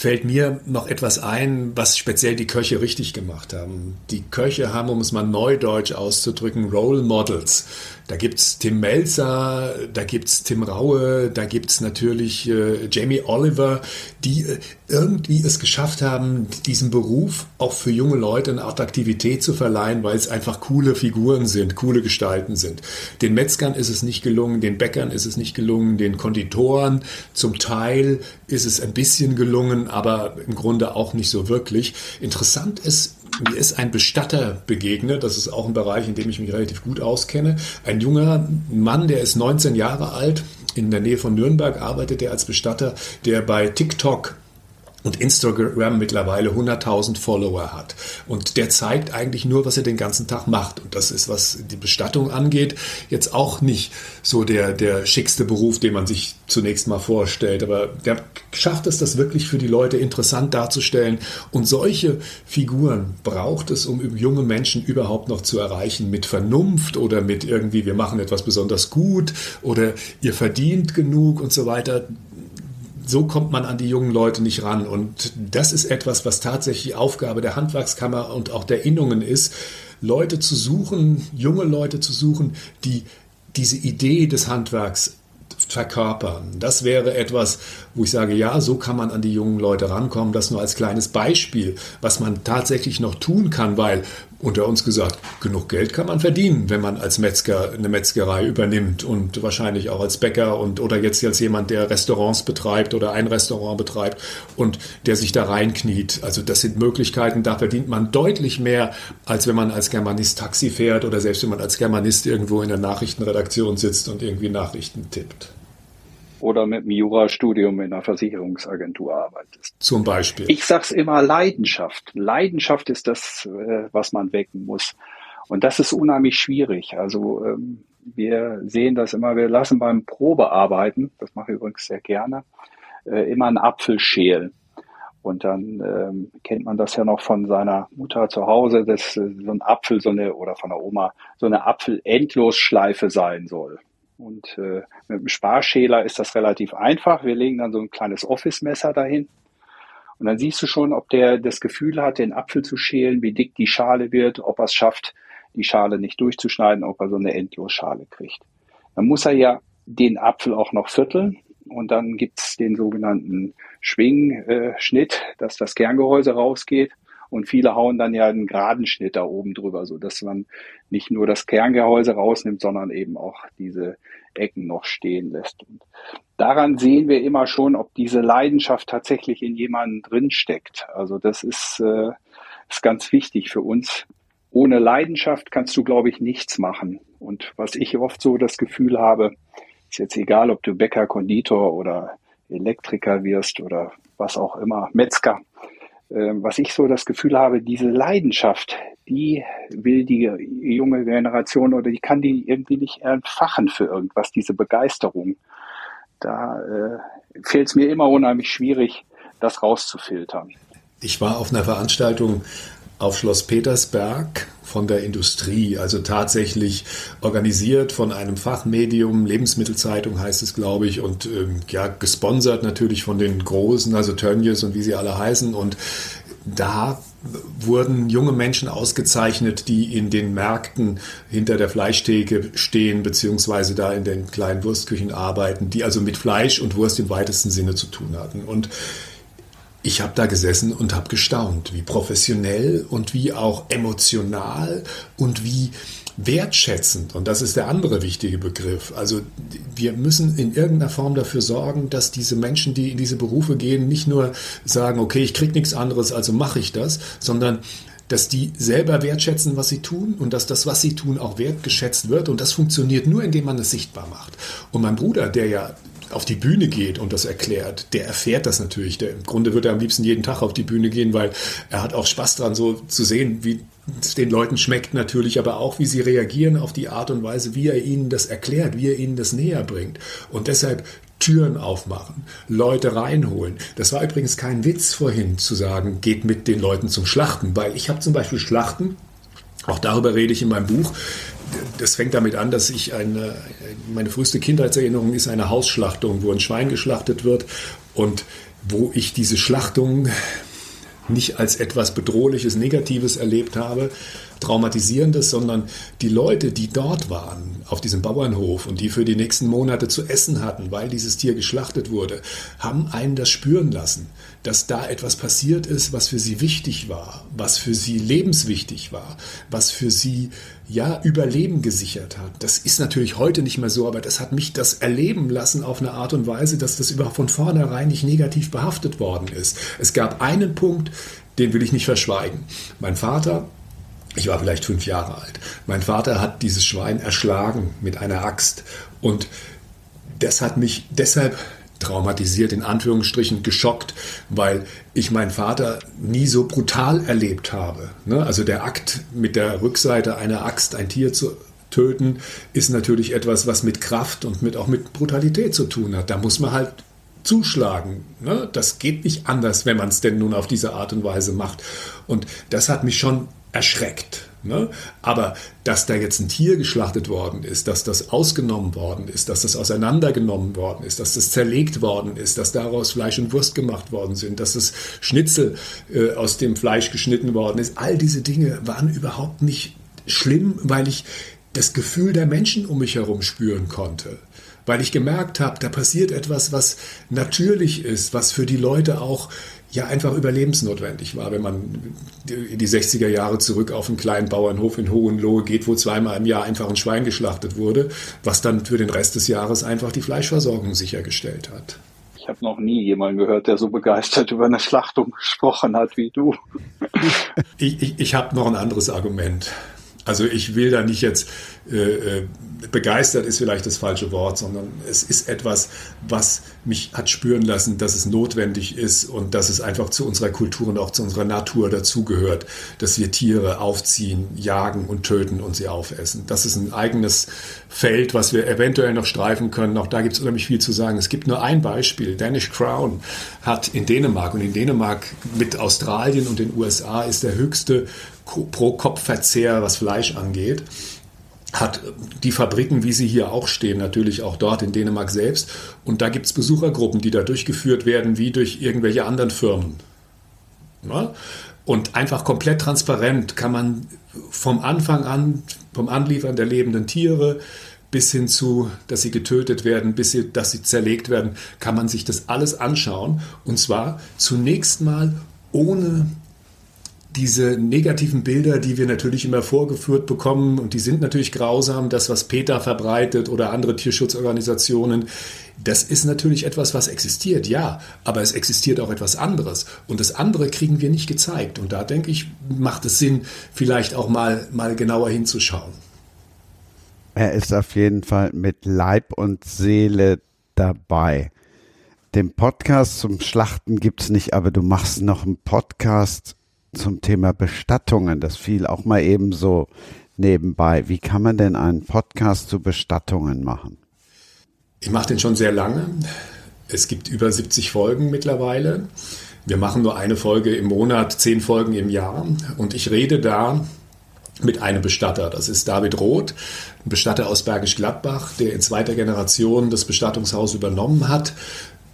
Speaker 3: fällt mir noch etwas ein, was speziell die Köche richtig gemacht haben. Die Köche haben, um es mal neudeutsch auszudrücken, Role Models. Da gibt's Tim Melzer, da gibt's Tim Raue, da gibt's natürlich äh, Jamie Oliver, die äh, irgendwie es geschafft haben, diesem Beruf auch für junge Leute eine Attraktivität zu verleihen, weil es einfach coole Figuren sind, coole Gestalten sind. Den Metzgern ist es nicht gelungen, den Bäckern ist es nicht gelungen, den Konditoren zum Teil ist es ein bisschen gelungen, aber im Grunde auch nicht so wirklich. Interessant ist, mir ist ein Bestatter begegnet, das ist auch ein Bereich, in dem ich mich relativ gut auskenne. Ein junger Mann, der ist 19 Jahre alt, in der Nähe von Nürnberg arbeitet er als Bestatter, der bei TikTok und Instagram mittlerweile 100.000 Follower hat. Und der zeigt eigentlich nur, was er den ganzen Tag macht. Und das ist, was die Bestattung angeht, jetzt auch nicht so der, der schickste Beruf, den man sich zunächst mal vorstellt. Aber der schafft es, das wirklich für die Leute interessant darzustellen. Und solche Figuren braucht es, um junge Menschen überhaupt noch zu erreichen mit Vernunft oder mit irgendwie, wir machen etwas besonders gut oder ihr verdient genug und so weiter so kommt man an die jungen Leute nicht ran. Und das ist etwas, was tatsächlich Aufgabe der Handwerkskammer und auch der Innungen ist, Leute zu suchen, junge Leute zu suchen, die diese Idee des Handwerks verkörpern. Das wäre etwas, wo ich sage, ja, so kann man an die jungen Leute rankommen. Das nur als kleines Beispiel, was man tatsächlich noch tun kann, weil unter uns gesagt, genug Geld kann man verdienen, wenn man als Metzger eine Metzgerei übernimmt und wahrscheinlich auch als Bäcker und oder jetzt als jemand, der Restaurants betreibt oder ein Restaurant betreibt und der sich da reinkniet. Also das sind Möglichkeiten, da verdient man deutlich mehr, als wenn man als Germanist Taxi fährt oder selbst wenn man als Germanist irgendwo in der Nachrichtenredaktion sitzt und irgendwie Nachrichten tippt
Speaker 4: oder mit einem Jurastudium in einer Versicherungsagentur arbeitest.
Speaker 3: Zum Beispiel.
Speaker 4: Ich sag's immer Leidenschaft. Leidenschaft ist das, äh, was man wecken muss. Und das ist unheimlich schwierig. Also ähm, wir sehen das immer, wir lassen beim Probearbeiten, das mache ich übrigens sehr gerne, äh, immer einen Apfel schälen. Und dann ähm, kennt man das ja noch von seiner Mutter zu Hause, dass äh, so ein Apfel, so eine, oder von der Oma, so eine Apfel-Endlosschleife sein soll. Und äh, mit dem Sparschäler ist das relativ einfach. Wir legen dann so ein kleines Office-Messer dahin. Und dann siehst du schon, ob der das Gefühl hat, den Apfel zu schälen, wie dick die Schale wird, ob er es schafft, die Schale nicht durchzuschneiden, ob er so eine Endlosschale kriegt. Dann muss er ja den Apfel auch noch vierteln und dann gibt's den sogenannten Schwingschnitt, dass das Kerngehäuse rausgeht. Und viele hauen dann ja einen geraden Schnitt da oben drüber, so dass man nicht nur das Kerngehäuse rausnimmt, sondern eben auch diese Ecken noch stehen lässt. Und daran sehen wir immer schon, ob diese Leidenschaft tatsächlich in jemandem drin steckt. Also das ist, äh, ist ganz wichtig für uns. Ohne Leidenschaft kannst du, glaube ich, nichts machen. Und was ich oft so das Gefühl habe, ist jetzt egal, ob du Bäcker, Konditor oder Elektriker wirst oder was auch immer, Metzger. Ähm, was ich so das Gefühl habe, diese Leidenschaft, die will die junge Generation oder die kann die irgendwie nicht entfachen für irgendwas, diese Begeisterung. Da äh, fällt es mir immer unheimlich schwierig, das rauszufiltern.
Speaker 3: Ich war auf einer Veranstaltung auf Schloss Petersberg von der Industrie, also tatsächlich organisiert von einem Fachmedium, Lebensmittelzeitung heißt es, glaube ich, und ähm, ja, gesponsert natürlich von den Großen, also Tönnies und wie sie alle heißen. Und da wurden junge Menschen ausgezeichnet, die in den Märkten hinter der Fleischtheke stehen, beziehungsweise da in den kleinen Wurstküchen arbeiten, die also mit Fleisch und Wurst im weitesten Sinne zu tun hatten. Und ich habe da gesessen und habe gestaunt, wie professionell und wie auch emotional und wie wertschätzend. Und das ist der andere wichtige Begriff. Also wir müssen in irgendeiner Form dafür sorgen, dass diese Menschen, die in diese Berufe gehen, nicht nur sagen, okay, ich kriege nichts anderes, also mache ich das, sondern dass die selber wertschätzen, was sie tun und dass das, was sie tun, auch wertgeschätzt wird. Und das funktioniert nur, indem man es sichtbar macht. Und mein Bruder, der ja auf die Bühne geht und das erklärt, der erfährt das natürlich. Der, Im Grunde würde er am liebsten jeden Tag auf die Bühne gehen, weil er hat auch Spaß dran, so zu sehen, wie es den Leuten schmeckt natürlich, aber auch, wie sie reagieren auf die Art und Weise, wie er ihnen das erklärt, wie er ihnen das näher bringt. Und deshalb Türen aufmachen, Leute reinholen. Das war übrigens kein Witz vorhin zu sagen, geht mit den Leuten zum Schlachten, weil ich habe zum Beispiel Schlachten, auch darüber rede ich in meinem Buch, das fängt damit an, dass ich eine, meine früheste Kindheitserinnerung ist eine Hausschlachtung, wo ein Schwein geschlachtet wird und wo ich diese Schlachtung nicht als etwas Bedrohliches, Negatives erlebt habe, Traumatisierendes, sondern die Leute, die dort waren, auf diesem Bauernhof und die für die nächsten Monate zu essen hatten, weil dieses Tier geschlachtet wurde, haben einen das spüren lassen, dass da etwas passiert ist, was für sie wichtig war, was für sie lebenswichtig war, was für sie ja Überleben gesichert hat. Das ist natürlich heute nicht mehr so, aber das hat mich das erleben lassen auf eine Art und Weise, dass das überhaupt von vornherein nicht negativ behaftet worden ist. Es gab einen Punkt, den will ich nicht verschweigen. Mein Vater ich war vielleicht fünf Jahre alt. Mein Vater hat dieses Schwein erschlagen mit einer Axt und das hat mich deshalb traumatisiert, in Anführungsstrichen geschockt, weil ich meinen Vater nie so brutal erlebt habe. Ne? Also der Akt mit der Rückseite einer Axt ein Tier zu töten, ist natürlich etwas, was mit Kraft und mit, auch mit Brutalität zu tun hat. Da muss man halt zuschlagen. Ne? Das geht nicht anders, wenn man es denn nun auf diese Art und Weise macht. Und das hat mich schon erschreckt. Ne? Aber dass da jetzt ein Tier geschlachtet worden ist, dass das ausgenommen worden ist, dass das auseinandergenommen worden ist, dass das zerlegt worden ist, dass daraus Fleisch und Wurst gemacht worden sind, dass das Schnitzel äh, aus dem Fleisch geschnitten worden ist, all diese Dinge waren überhaupt nicht schlimm, weil ich das Gefühl der Menschen um mich herum spüren konnte weil ich gemerkt habe, da passiert etwas, was natürlich ist, was für die Leute auch ja einfach überlebensnotwendig war, wenn man in die 60er Jahre zurück auf einen kleinen Bauernhof in Hohenlohe geht, wo zweimal im Jahr einfach ein Schwein geschlachtet wurde, was dann für den Rest des Jahres einfach die Fleischversorgung sichergestellt hat.
Speaker 4: Ich habe noch nie jemanden gehört, der so begeistert über eine Schlachtung gesprochen hat wie du.
Speaker 3: ich ich, ich habe noch ein anderes Argument. Also ich will da nicht jetzt äh, äh, begeistert ist vielleicht das falsche Wort, sondern es ist etwas, was mich hat spüren lassen, dass es notwendig ist und dass es einfach zu unserer Kultur und auch zu unserer Natur dazugehört, dass wir Tiere aufziehen, jagen und töten und sie aufessen. Das ist ein eigenes Feld, was wir eventuell noch streifen können. Auch da gibt es unheimlich viel zu sagen. Es gibt nur ein Beispiel. Danish Crown hat in Dänemark und in Dänemark mit Australien und den USA ist der höchste Pro-Kopf-Verzehr, was Fleisch angeht hat die Fabriken, wie sie hier auch stehen, natürlich auch dort in Dänemark selbst. Und da gibt es Besuchergruppen, die da durchgeführt werden, wie durch irgendwelche anderen Firmen. Ja? Und einfach komplett transparent kann man vom Anfang an, vom Anliefern der lebenden Tiere bis hin zu, dass sie getötet werden, bis sie, dass sie zerlegt werden, kann man sich das alles anschauen. Und zwar zunächst mal ohne diese negativen Bilder, die wir natürlich immer vorgeführt bekommen, und die sind natürlich grausam, das, was PETA verbreitet oder andere Tierschutzorganisationen, das ist natürlich etwas, was existiert, ja, aber es existiert auch etwas anderes. Und das andere kriegen wir nicht gezeigt. Und da denke ich, macht es Sinn, vielleicht auch mal, mal genauer hinzuschauen.
Speaker 2: Er ist auf jeden Fall mit Leib und Seele dabei. Den Podcast zum Schlachten gibt es nicht, aber du machst noch einen Podcast zum Thema Bestattungen. Das fiel auch mal eben so nebenbei. Wie kann man denn einen Podcast zu Bestattungen machen?
Speaker 3: Ich mache den schon sehr lange. Es gibt über 70 Folgen mittlerweile. Wir machen nur eine Folge im Monat, zehn Folgen im Jahr. Und ich rede da mit einem Bestatter. Das ist David Roth, ein Bestatter aus Bergisch Gladbach, der in zweiter Generation das Bestattungshaus übernommen hat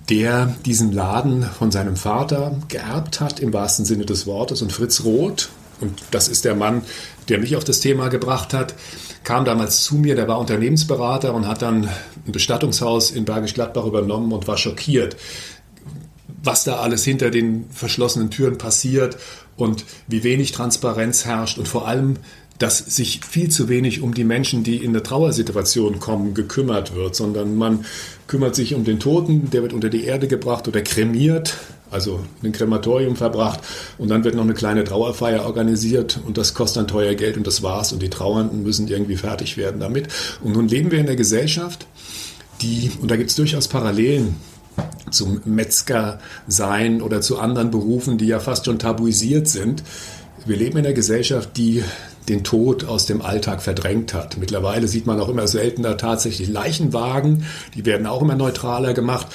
Speaker 3: der diesen Laden von seinem Vater geerbt hat, im wahrsten Sinne des Wortes. Und Fritz Roth, und das ist der Mann, der mich auf das Thema gebracht hat, kam damals zu mir, der war Unternehmensberater und hat dann ein Bestattungshaus in Bergisch Gladbach übernommen und war schockiert, was da alles hinter den verschlossenen Türen passiert und wie wenig Transparenz herrscht und vor allem dass sich viel zu wenig um die Menschen, die in eine Trauersituation kommen, gekümmert wird, sondern man kümmert sich um den Toten, der wird unter die Erde gebracht oder kremiert, also in ein Krematorium verbracht und dann wird noch eine kleine Trauerfeier organisiert und das kostet dann teuer Geld und das war's und die Trauernden müssen irgendwie fertig werden damit. Und nun leben wir in der Gesellschaft, die, und da gibt es durchaus Parallelen zum Metzger sein oder zu anderen Berufen, die ja fast schon tabuisiert sind. Wir leben in einer Gesellschaft, die den Tod aus dem Alltag verdrängt hat. Mittlerweile sieht man auch immer seltener tatsächlich Leichenwagen, die werden auch immer neutraler gemacht.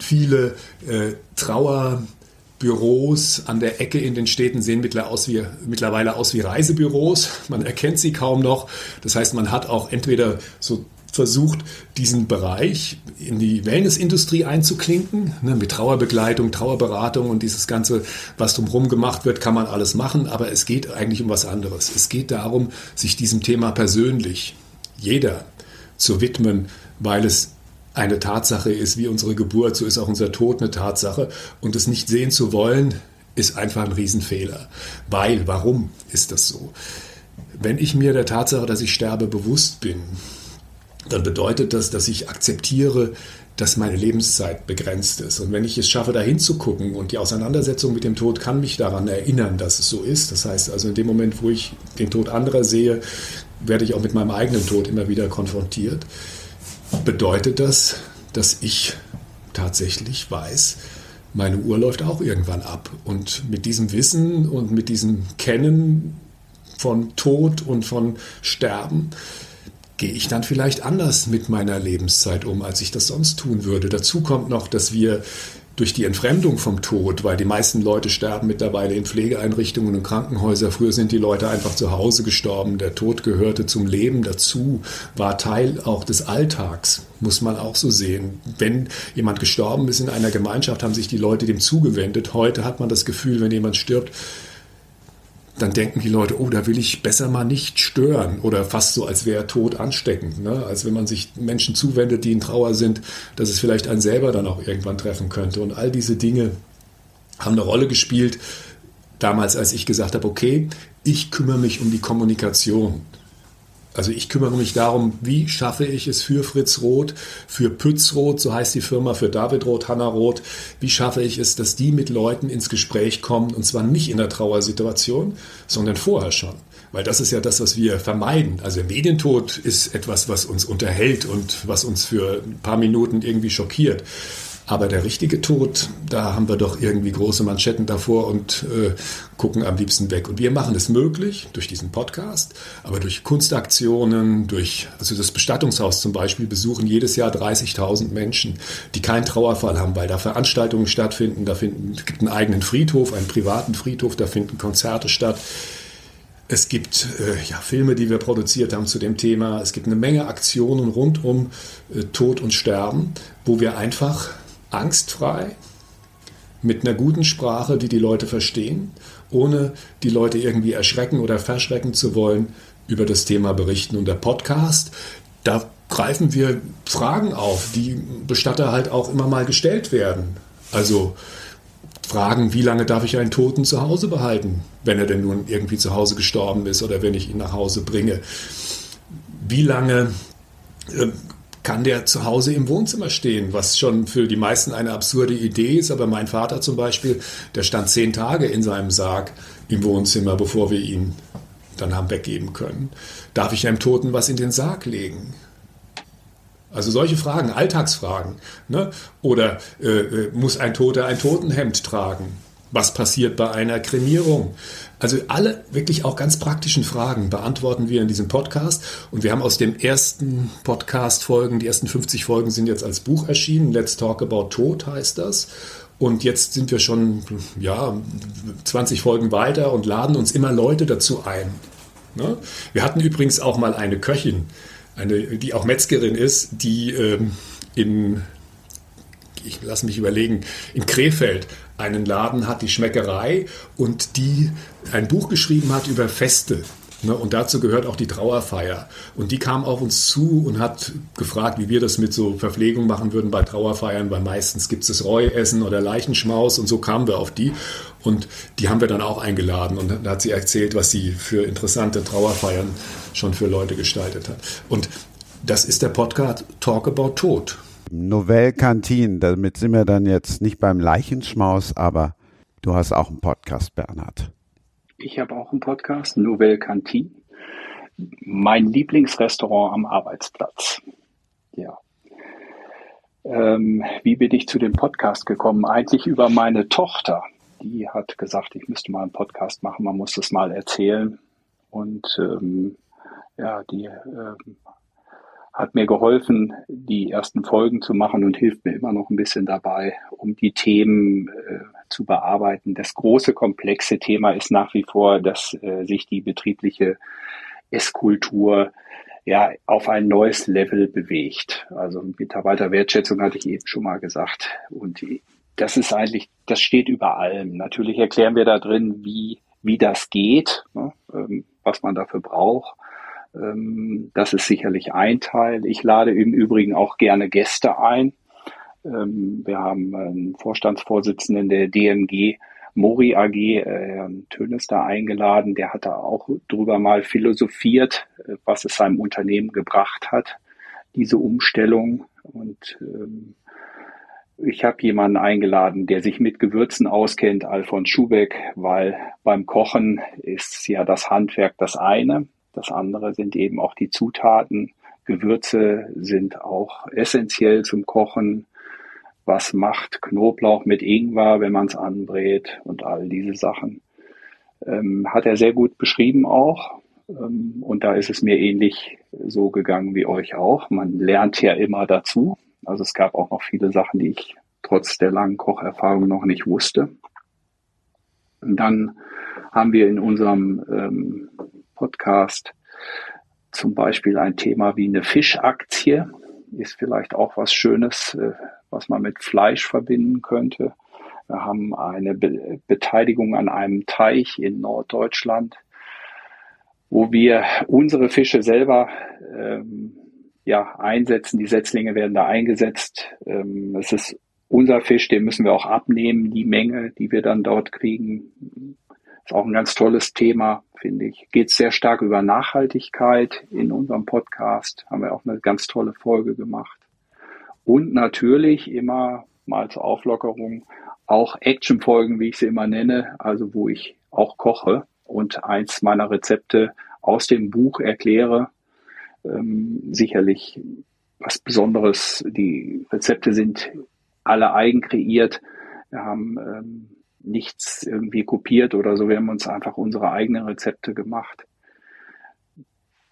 Speaker 3: Viele äh, Trauerbüros an der Ecke in den Städten sehen mittlerweile aus wie Reisebüros. Man erkennt sie kaum noch. Das heißt, man hat auch entweder so versucht, diesen Bereich in die Wellnessindustrie einzuklinken. Ne, mit Trauerbegleitung, Trauerberatung und dieses Ganze, was drumherum gemacht wird, kann man alles machen. Aber es geht eigentlich um was anderes. Es geht darum, sich diesem Thema persönlich, jeder, zu widmen, weil es eine Tatsache ist, wie unsere Geburt, so ist auch unser Tod eine Tatsache. Und es nicht sehen zu wollen, ist einfach ein Riesenfehler. Weil, warum ist das so? Wenn ich mir der Tatsache, dass ich sterbe, bewusst bin, dann bedeutet das, dass ich akzeptiere, dass meine Lebenszeit begrenzt ist. Und wenn ich es schaffe, da hinzugucken und die Auseinandersetzung mit dem Tod kann mich daran erinnern, dass es so ist. Das heißt also, in dem Moment, wo ich den Tod anderer sehe, werde ich auch mit meinem eigenen Tod immer wieder konfrontiert. Bedeutet das, dass ich tatsächlich weiß, meine Uhr läuft auch irgendwann ab. Und mit diesem Wissen und mit diesem Kennen von Tod und von Sterben gehe ich dann vielleicht anders mit meiner Lebenszeit um, als ich das sonst tun würde. Dazu kommt noch, dass wir durch die Entfremdung vom Tod, weil die meisten Leute sterben mittlerweile in Pflegeeinrichtungen und Krankenhäusern. Früher sind die Leute einfach zu Hause gestorben. Der Tod gehörte zum Leben dazu, war Teil auch des Alltags, muss man auch so sehen. Wenn jemand gestorben ist in einer Gemeinschaft, haben sich die Leute dem zugewendet. Heute hat man das Gefühl, wenn jemand stirbt, dann denken die Leute, oh, da will ich besser mal nicht stören oder fast so, als wäre Tod ansteckend. Ne? Als wenn man sich Menschen zuwendet, die in Trauer sind, dass es vielleicht einen selber dann auch irgendwann treffen könnte. Und all diese Dinge haben eine Rolle gespielt, damals, als ich gesagt habe, okay, ich kümmere mich um die Kommunikation. Also ich kümmere mich darum, wie schaffe ich es für Fritz Roth, für Pütz Roth, so heißt die Firma, für David Roth, Hanna Roth, wie schaffe ich es, dass die mit Leuten ins Gespräch kommen und zwar nicht in der Trauersituation, sondern vorher schon. Weil das ist ja das, was wir vermeiden. Also Medientod ist etwas, was uns unterhält und was uns für ein paar Minuten irgendwie schockiert. Aber der richtige Tod, da haben wir doch irgendwie große Manschetten davor und äh, gucken am liebsten weg. Und wir machen es möglich durch diesen Podcast, aber durch Kunstaktionen, durch, also das Bestattungshaus zum Beispiel besuchen jedes Jahr 30.000 Menschen, die keinen Trauerfall haben, weil da Veranstaltungen stattfinden. Da finden, es gibt einen eigenen Friedhof, einen privaten Friedhof, da finden Konzerte statt. Es gibt äh, ja, Filme, die wir produziert haben zu dem Thema. Es gibt eine Menge Aktionen rund um äh, Tod und Sterben, wo wir einfach angstfrei mit einer guten Sprache, die die Leute verstehen, ohne die Leute irgendwie erschrecken oder verschrecken zu wollen, über das Thema berichten. Und der Podcast, da greifen wir Fragen auf, die Bestatter halt auch immer mal gestellt werden. Also Fragen, wie lange darf ich einen Toten zu Hause behalten, wenn er denn nun irgendwie zu Hause gestorben ist oder wenn ich ihn nach Hause bringe? Wie lange äh, kann der zu Hause im Wohnzimmer stehen, was schon für die meisten eine absurde Idee ist. Aber mein Vater zum Beispiel, der stand zehn Tage in seinem Sarg im Wohnzimmer, bevor wir ihn dann haben weggeben können. Darf ich einem Toten was in den Sarg legen? Also solche Fragen, Alltagsfragen. Ne? Oder äh, äh, muss ein Toter ein Totenhemd tragen? Was passiert bei einer Kremierung? Also alle wirklich auch ganz praktischen Fragen beantworten wir in diesem Podcast. Und wir haben aus den ersten Podcast-Folgen, die ersten 50 Folgen sind jetzt als Buch erschienen. Let's Talk About Tod heißt das. Und jetzt sind wir schon ja, 20 Folgen weiter und laden uns immer Leute dazu ein. Ne? Wir hatten übrigens auch mal eine Köchin, eine, die auch Metzgerin ist, die ähm, in, ich lasse mich überlegen, in Krefeld einen Laden hat, die Schmeckerei, und die ein Buch geschrieben hat über Feste. Ne, und dazu gehört auch die Trauerfeier. Und die kam auf uns zu und hat gefragt, wie wir das mit so Verpflegung machen würden bei Trauerfeiern, weil meistens gibt es Reuessen oder Leichenschmaus und so kamen wir auf die. Und die haben wir dann auch eingeladen und da hat sie erzählt, was sie für interessante Trauerfeiern schon für Leute gestaltet hat. Und das ist der Podcast Talk About Tod.
Speaker 2: Novelle Cantin, damit sind wir dann jetzt nicht beim Leichenschmaus, aber du hast auch einen Podcast, Bernhard.
Speaker 4: Ich habe auch einen Podcast, Nouvelle Cantine. Mein Lieblingsrestaurant am Arbeitsplatz. Ja. Ähm, wie bin ich zu dem Podcast gekommen? Eigentlich über meine Tochter. Die hat gesagt, ich müsste mal einen Podcast machen, man muss das mal erzählen. Und ähm, ja, die ähm, hat mir geholfen, die ersten Folgen zu machen und hilft mir immer noch ein bisschen dabei, um die Themen äh, zu bearbeiten. Das große, komplexe Thema ist nach wie vor, dass äh, sich die betriebliche Esskultur ja auf ein neues Level bewegt. Also Mitarbeiterwertschätzung hatte ich eben schon mal gesagt. Und das ist eigentlich, das steht über allem. Natürlich erklären wir da drin, wie, wie das geht, ne, ähm, was man dafür braucht. Ähm, das ist sicherlich ein Teil. Ich lade im Übrigen auch gerne Gäste ein. Ähm, wir haben einen Vorstandsvorsitzenden der DMG Mori AG, äh, Herrn Tönes, da eingeladen. Der hat da auch drüber mal philosophiert, äh, was es seinem Unternehmen gebracht hat, diese Umstellung. Und ähm, ich habe jemanden eingeladen, der sich mit Gewürzen auskennt, Alfons Schubeck, weil beim Kochen ist ja das Handwerk das eine. Das andere sind eben auch die Zutaten. Gewürze sind auch essentiell zum Kochen was macht Knoblauch mit Ingwer, wenn man es anbrät und all diese Sachen. Ähm, hat er sehr gut beschrieben auch. Ähm, und da ist es mir ähnlich so gegangen wie euch auch. Man lernt ja immer dazu. Also es gab auch noch viele Sachen, die ich trotz der langen Kocherfahrung noch nicht wusste. Und dann haben wir in unserem ähm, Podcast zum Beispiel ein Thema wie eine Fischaktie. Ist vielleicht auch was Schönes äh, was man mit Fleisch verbinden könnte. Wir haben eine Be Beteiligung an einem Teich in Norddeutschland, wo wir unsere Fische selber ähm, ja, einsetzen. Die Setzlinge werden da eingesetzt. Ähm, es ist unser Fisch, den müssen wir auch abnehmen, die Menge, die wir dann dort kriegen. Ist auch ein ganz tolles Thema, finde ich. Geht sehr stark über Nachhaltigkeit in unserem Podcast. Haben wir auch eine ganz tolle Folge gemacht. Und natürlich immer mal zur Auflockerung auch Actionfolgen, wie ich sie immer nenne, also wo ich auch koche und eins meiner Rezepte aus dem Buch erkläre. Ähm, sicherlich was Besonderes. Die Rezepte sind alle eigen kreiert. Wir haben ähm, nichts irgendwie kopiert oder so. Wir haben uns einfach unsere eigenen Rezepte gemacht.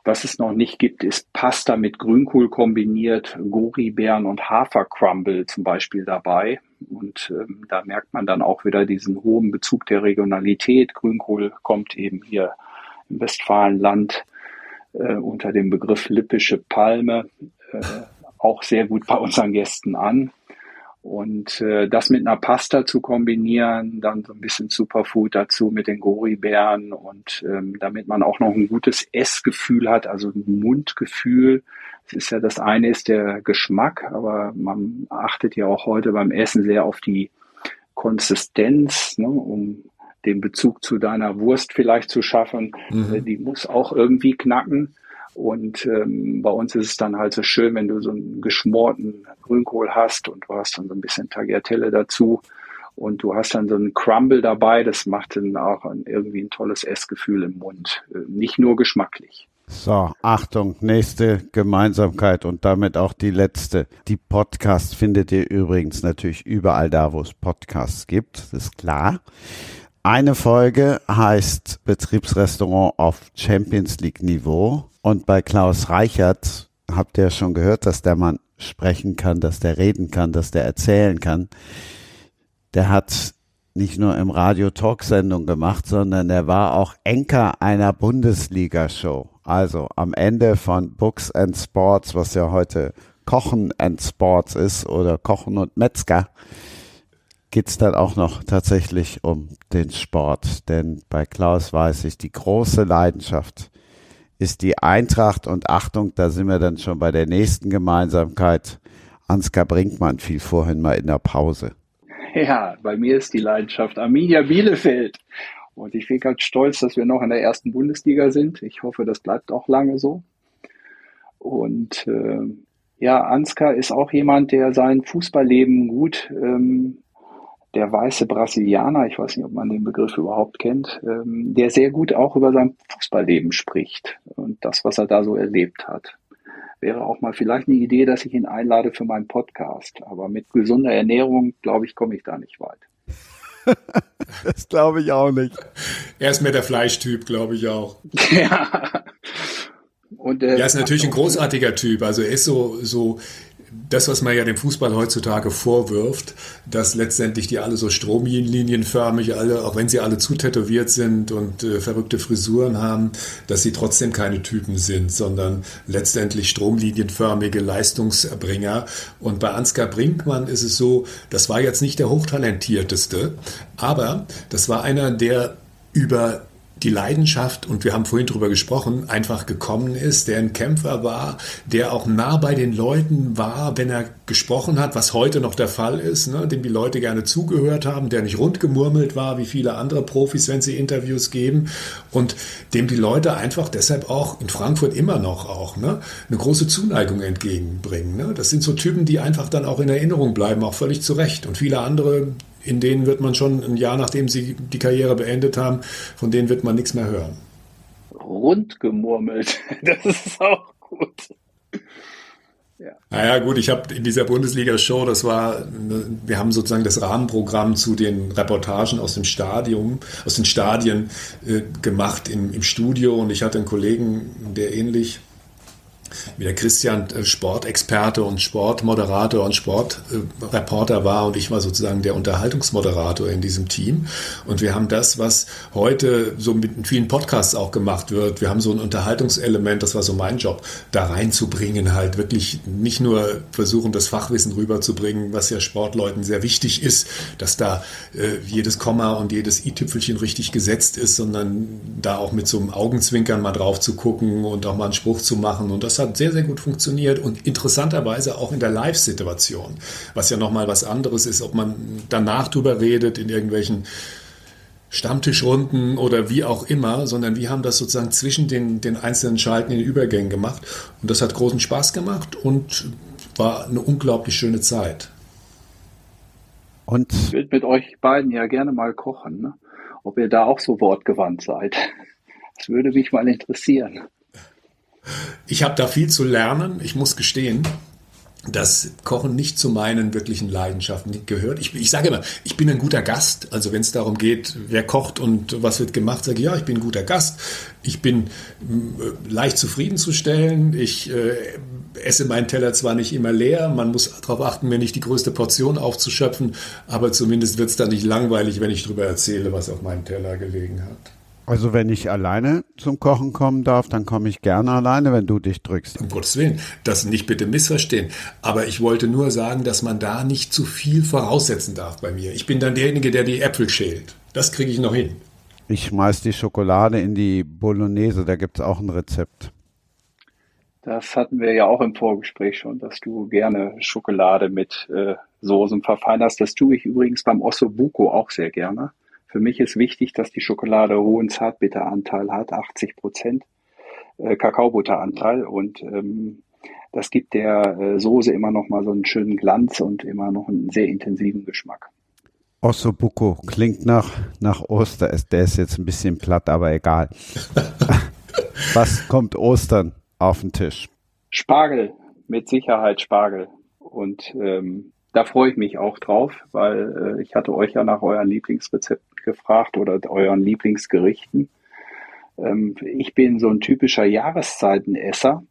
Speaker 4: Was es noch nicht gibt, ist Pasta mit Grünkohl kombiniert, Gori-Beeren und Hafercrumble zum Beispiel dabei. Und ähm, da merkt man dann auch wieder diesen hohen Bezug der Regionalität. Grünkohl kommt eben hier im Westfalenland äh, unter dem Begriff lippische Palme äh, auch sehr gut bei unseren Gästen an. Und äh, das mit einer Pasta zu kombinieren, dann so ein bisschen Superfood dazu mit den Gori-Beeren und ähm, damit man auch noch ein gutes Essgefühl hat, also ein Mundgefühl. Es ist ja das eine ist der Geschmack, aber man achtet ja auch heute beim Essen sehr auf die Konsistenz, ne, um den Bezug zu deiner Wurst vielleicht zu schaffen. Mhm. Die muss auch irgendwie knacken. Und ähm, bei uns ist es dann halt so schön, wenn du so einen geschmorten Grünkohl hast und du hast dann so ein bisschen Tagliatelle dazu und du hast dann so einen Crumble dabei. Das macht dann auch ein, irgendwie ein tolles Essgefühl im Mund. Äh, nicht nur geschmacklich.
Speaker 2: So, Achtung, nächste Gemeinsamkeit und damit auch die letzte. Die Podcasts findet ihr übrigens natürlich überall da, wo es Podcasts gibt, das ist klar. Eine Folge heißt Betriebsrestaurant auf Champions League Niveau. Und bei Klaus Reichert habt ihr schon gehört, dass der Mann sprechen kann, dass der reden kann, dass der erzählen kann. Der hat nicht nur im Radio Talksendung gemacht, sondern er war auch Enker einer Bundesliga-Show. Also am Ende von Books and Sports, was ja heute Kochen and Sports ist oder Kochen und Metzger, geht es dann auch noch tatsächlich um den Sport. Denn bei Klaus weiß ich, die große Leidenschaft ist die Eintracht und Achtung, da sind wir dann schon bei der nächsten Gemeinsamkeit. Ansgar Brinkmann fiel vorhin mal in der Pause.
Speaker 4: Ja, bei mir ist die Leidenschaft Arminia Bielefeld. Und ich bin ganz stolz, dass wir noch in der ersten Bundesliga sind. Ich hoffe, das bleibt auch lange so. Und äh, ja, Ansgar ist auch jemand, der sein Fußballleben gut ähm, der weiße Brasilianer, ich weiß nicht, ob man den Begriff überhaupt kennt, ähm, der sehr gut auch über sein Fußballleben spricht und das, was er da so erlebt hat. Wäre auch mal vielleicht eine Idee, dass ich ihn einlade für meinen Podcast. Aber mit gesunder Ernährung, glaube ich, komme ich da nicht weit.
Speaker 2: das glaube ich auch nicht.
Speaker 3: Er ist mehr der Fleischtyp, glaube ich auch.
Speaker 4: ja.
Speaker 3: Und, äh, er ist natürlich ein großartiger Typ. Also er ist so, so das, was man ja dem Fußball heutzutage vorwirft, dass letztendlich die alle so stromlinienförmig, alle, auch wenn sie alle zu tätowiert sind und äh, verrückte Frisuren haben, dass sie trotzdem keine Typen sind, sondern letztendlich stromlinienförmige Leistungserbringer. Und bei Ansgar Brinkmann ist es so, das war jetzt nicht der hochtalentierteste, aber das war einer, der über die Leidenschaft, und wir haben vorhin drüber gesprochen, einfach gekommen ist, der ein Kämpfer war, der auch nah bei den Leuten war, wenn er gesprochen hat, was heute noch der Fall ist, ne, dem die Leute gerne zugehört haben, der nicht rundgemurmelt war, wie viele andere Profis, wenn sie Interviews geben, und dem die Leute einfach deshalb auch in Frankfurt immer noch auch ne, eine große Zuneigung entgegenbringen. Ne. Das sind so Typen, die einfach dann auch in Erinnerung bleiben, auch völlig zu Recht. Und viele andere, in denen wird man schon ein Jahr nachdem sie die Karriere beendet haben, von denen wird man nichts mehr hören.
Speaker 4: Rundgemurmelt, das ist auch gut.
Speaker 3: Ja. Naja, gut, ich habe in dieser Bundesliga-Show, das war, wir haben sozusagen das Rahmenprogramm zu den Reportagen aus dem Stadion, aus den Stadien äh, gemacht im, im Studio und ich hatte einen Kollegen, der ähnlich wie der Christian äh, Sportexperte und Sportmoderator und Sportreporter war und ich war sozusagen der Unterhaltungsmoderator in diesem Team. Und wir haben das, was heute so mit vielen Podcasts auch gemacht wird, wir haben so ein Unterhaltungselement, das war so mein Job, da reinzubringen, halt wirklich nicht nur versuchen, das Fachwissen rüberzubringen, was ja Sportleuten sehr wichtig ist, dass da äh, jedes Komma und jedes i-Tüpfelchen richtig gesetzt ist, sondern da auch mit so einem Augenzwinkern mal drauf zu gucken und auch mal einen Spruch zu machen und das das hat sehr, sehr gut funktioniert und interessanterweise auch in der Live-Situation, was ja nochmal was anderes ist, ob man danach drüber redet in irgendwelchen Stammtischrunden oder wie auch immer, sondern wir haben das sozusagen zwischen den, den einzelnen Schalten in den Übergängen gemacht. Und das hat großen Spaß gemacht und war eine unglaublich schöne Zeit.
Speaker 4: Und ich würde mit euch beiden ja gerne mal kochen, ne? ob ihr da auch so wortgewandt seid. Das würde mich mal interessieren.
Speaker 3: Ich habe da viel zu lernen. Ich muss gestehen, dass Kochen nicht zu meinen wirklichen Leidenschaften gehört. Ich, ich sage immer, ich bin ein guter Gast. Also wenn es darum geht, wer kocht und was wird gemacht, sage ich, ja, ich bin ein guter Gast. Ich bin äh, leicht zufriedenzustellen. Ich äh, esse meinen Teller zwar nicht immer leer, man muss darauf achten, mir nicht die größte Portion aufzuschöpfen, aber zumindest wird es dann nicht langweilig, wenn ich darüber erzähle, was auf meinem Teller gelegen hat.
Speaker 2: Also wenn ich alleine zum Kochen kommen darf, dann komme ich gerne alleine, wenn du dich drückst.
Speaker 3: Um Gottes Willen, das nicht bitte missverstehen. Aber ich wollte nur sagen, dass man da nicht zu viel voraussetzen darf bei mir. Ich bin dann derjenige, der die Äpfel schält. Das kriege ich noch hin.
Speaker 2: Ich schmeiß die Schokolade in die Bolognese, da gibt es auch ein Rezept.
Speaker 4: Das hatten wir ja auch im Vorgespräch schon, dass du gerne Schokolade mit äh, Soßen verfeinerst. Das tue ich übrigens beim Ossobuco auch sehr gerne. Für mich ist wichtig, dass die Schokolade hohen Zartbitteranteil hat, 80 Prozent äh, Kakaobutteranteil und ähm, das gibt der äh, Soße immer noch mal so einen schönen Glanz und immer noch einen sehr intensiven Geschmack.
Speaker 2: Ossobuco klingt nach, nach Oster. Der ist jetzt ein bisschen platt, aber egal. Was kommt Ostern auf den Tisch?
Speaker 4: Spargel, mit Sicherheit Spargel. Und ähm, da freue ich mich auch drauf, weil äh, ich hatte euch ja nach euren Lieblingsrezepten gefragt oder euren Lieblingsgerichten. Ähm, ich bin so ein typischer Jahreszeitenesser.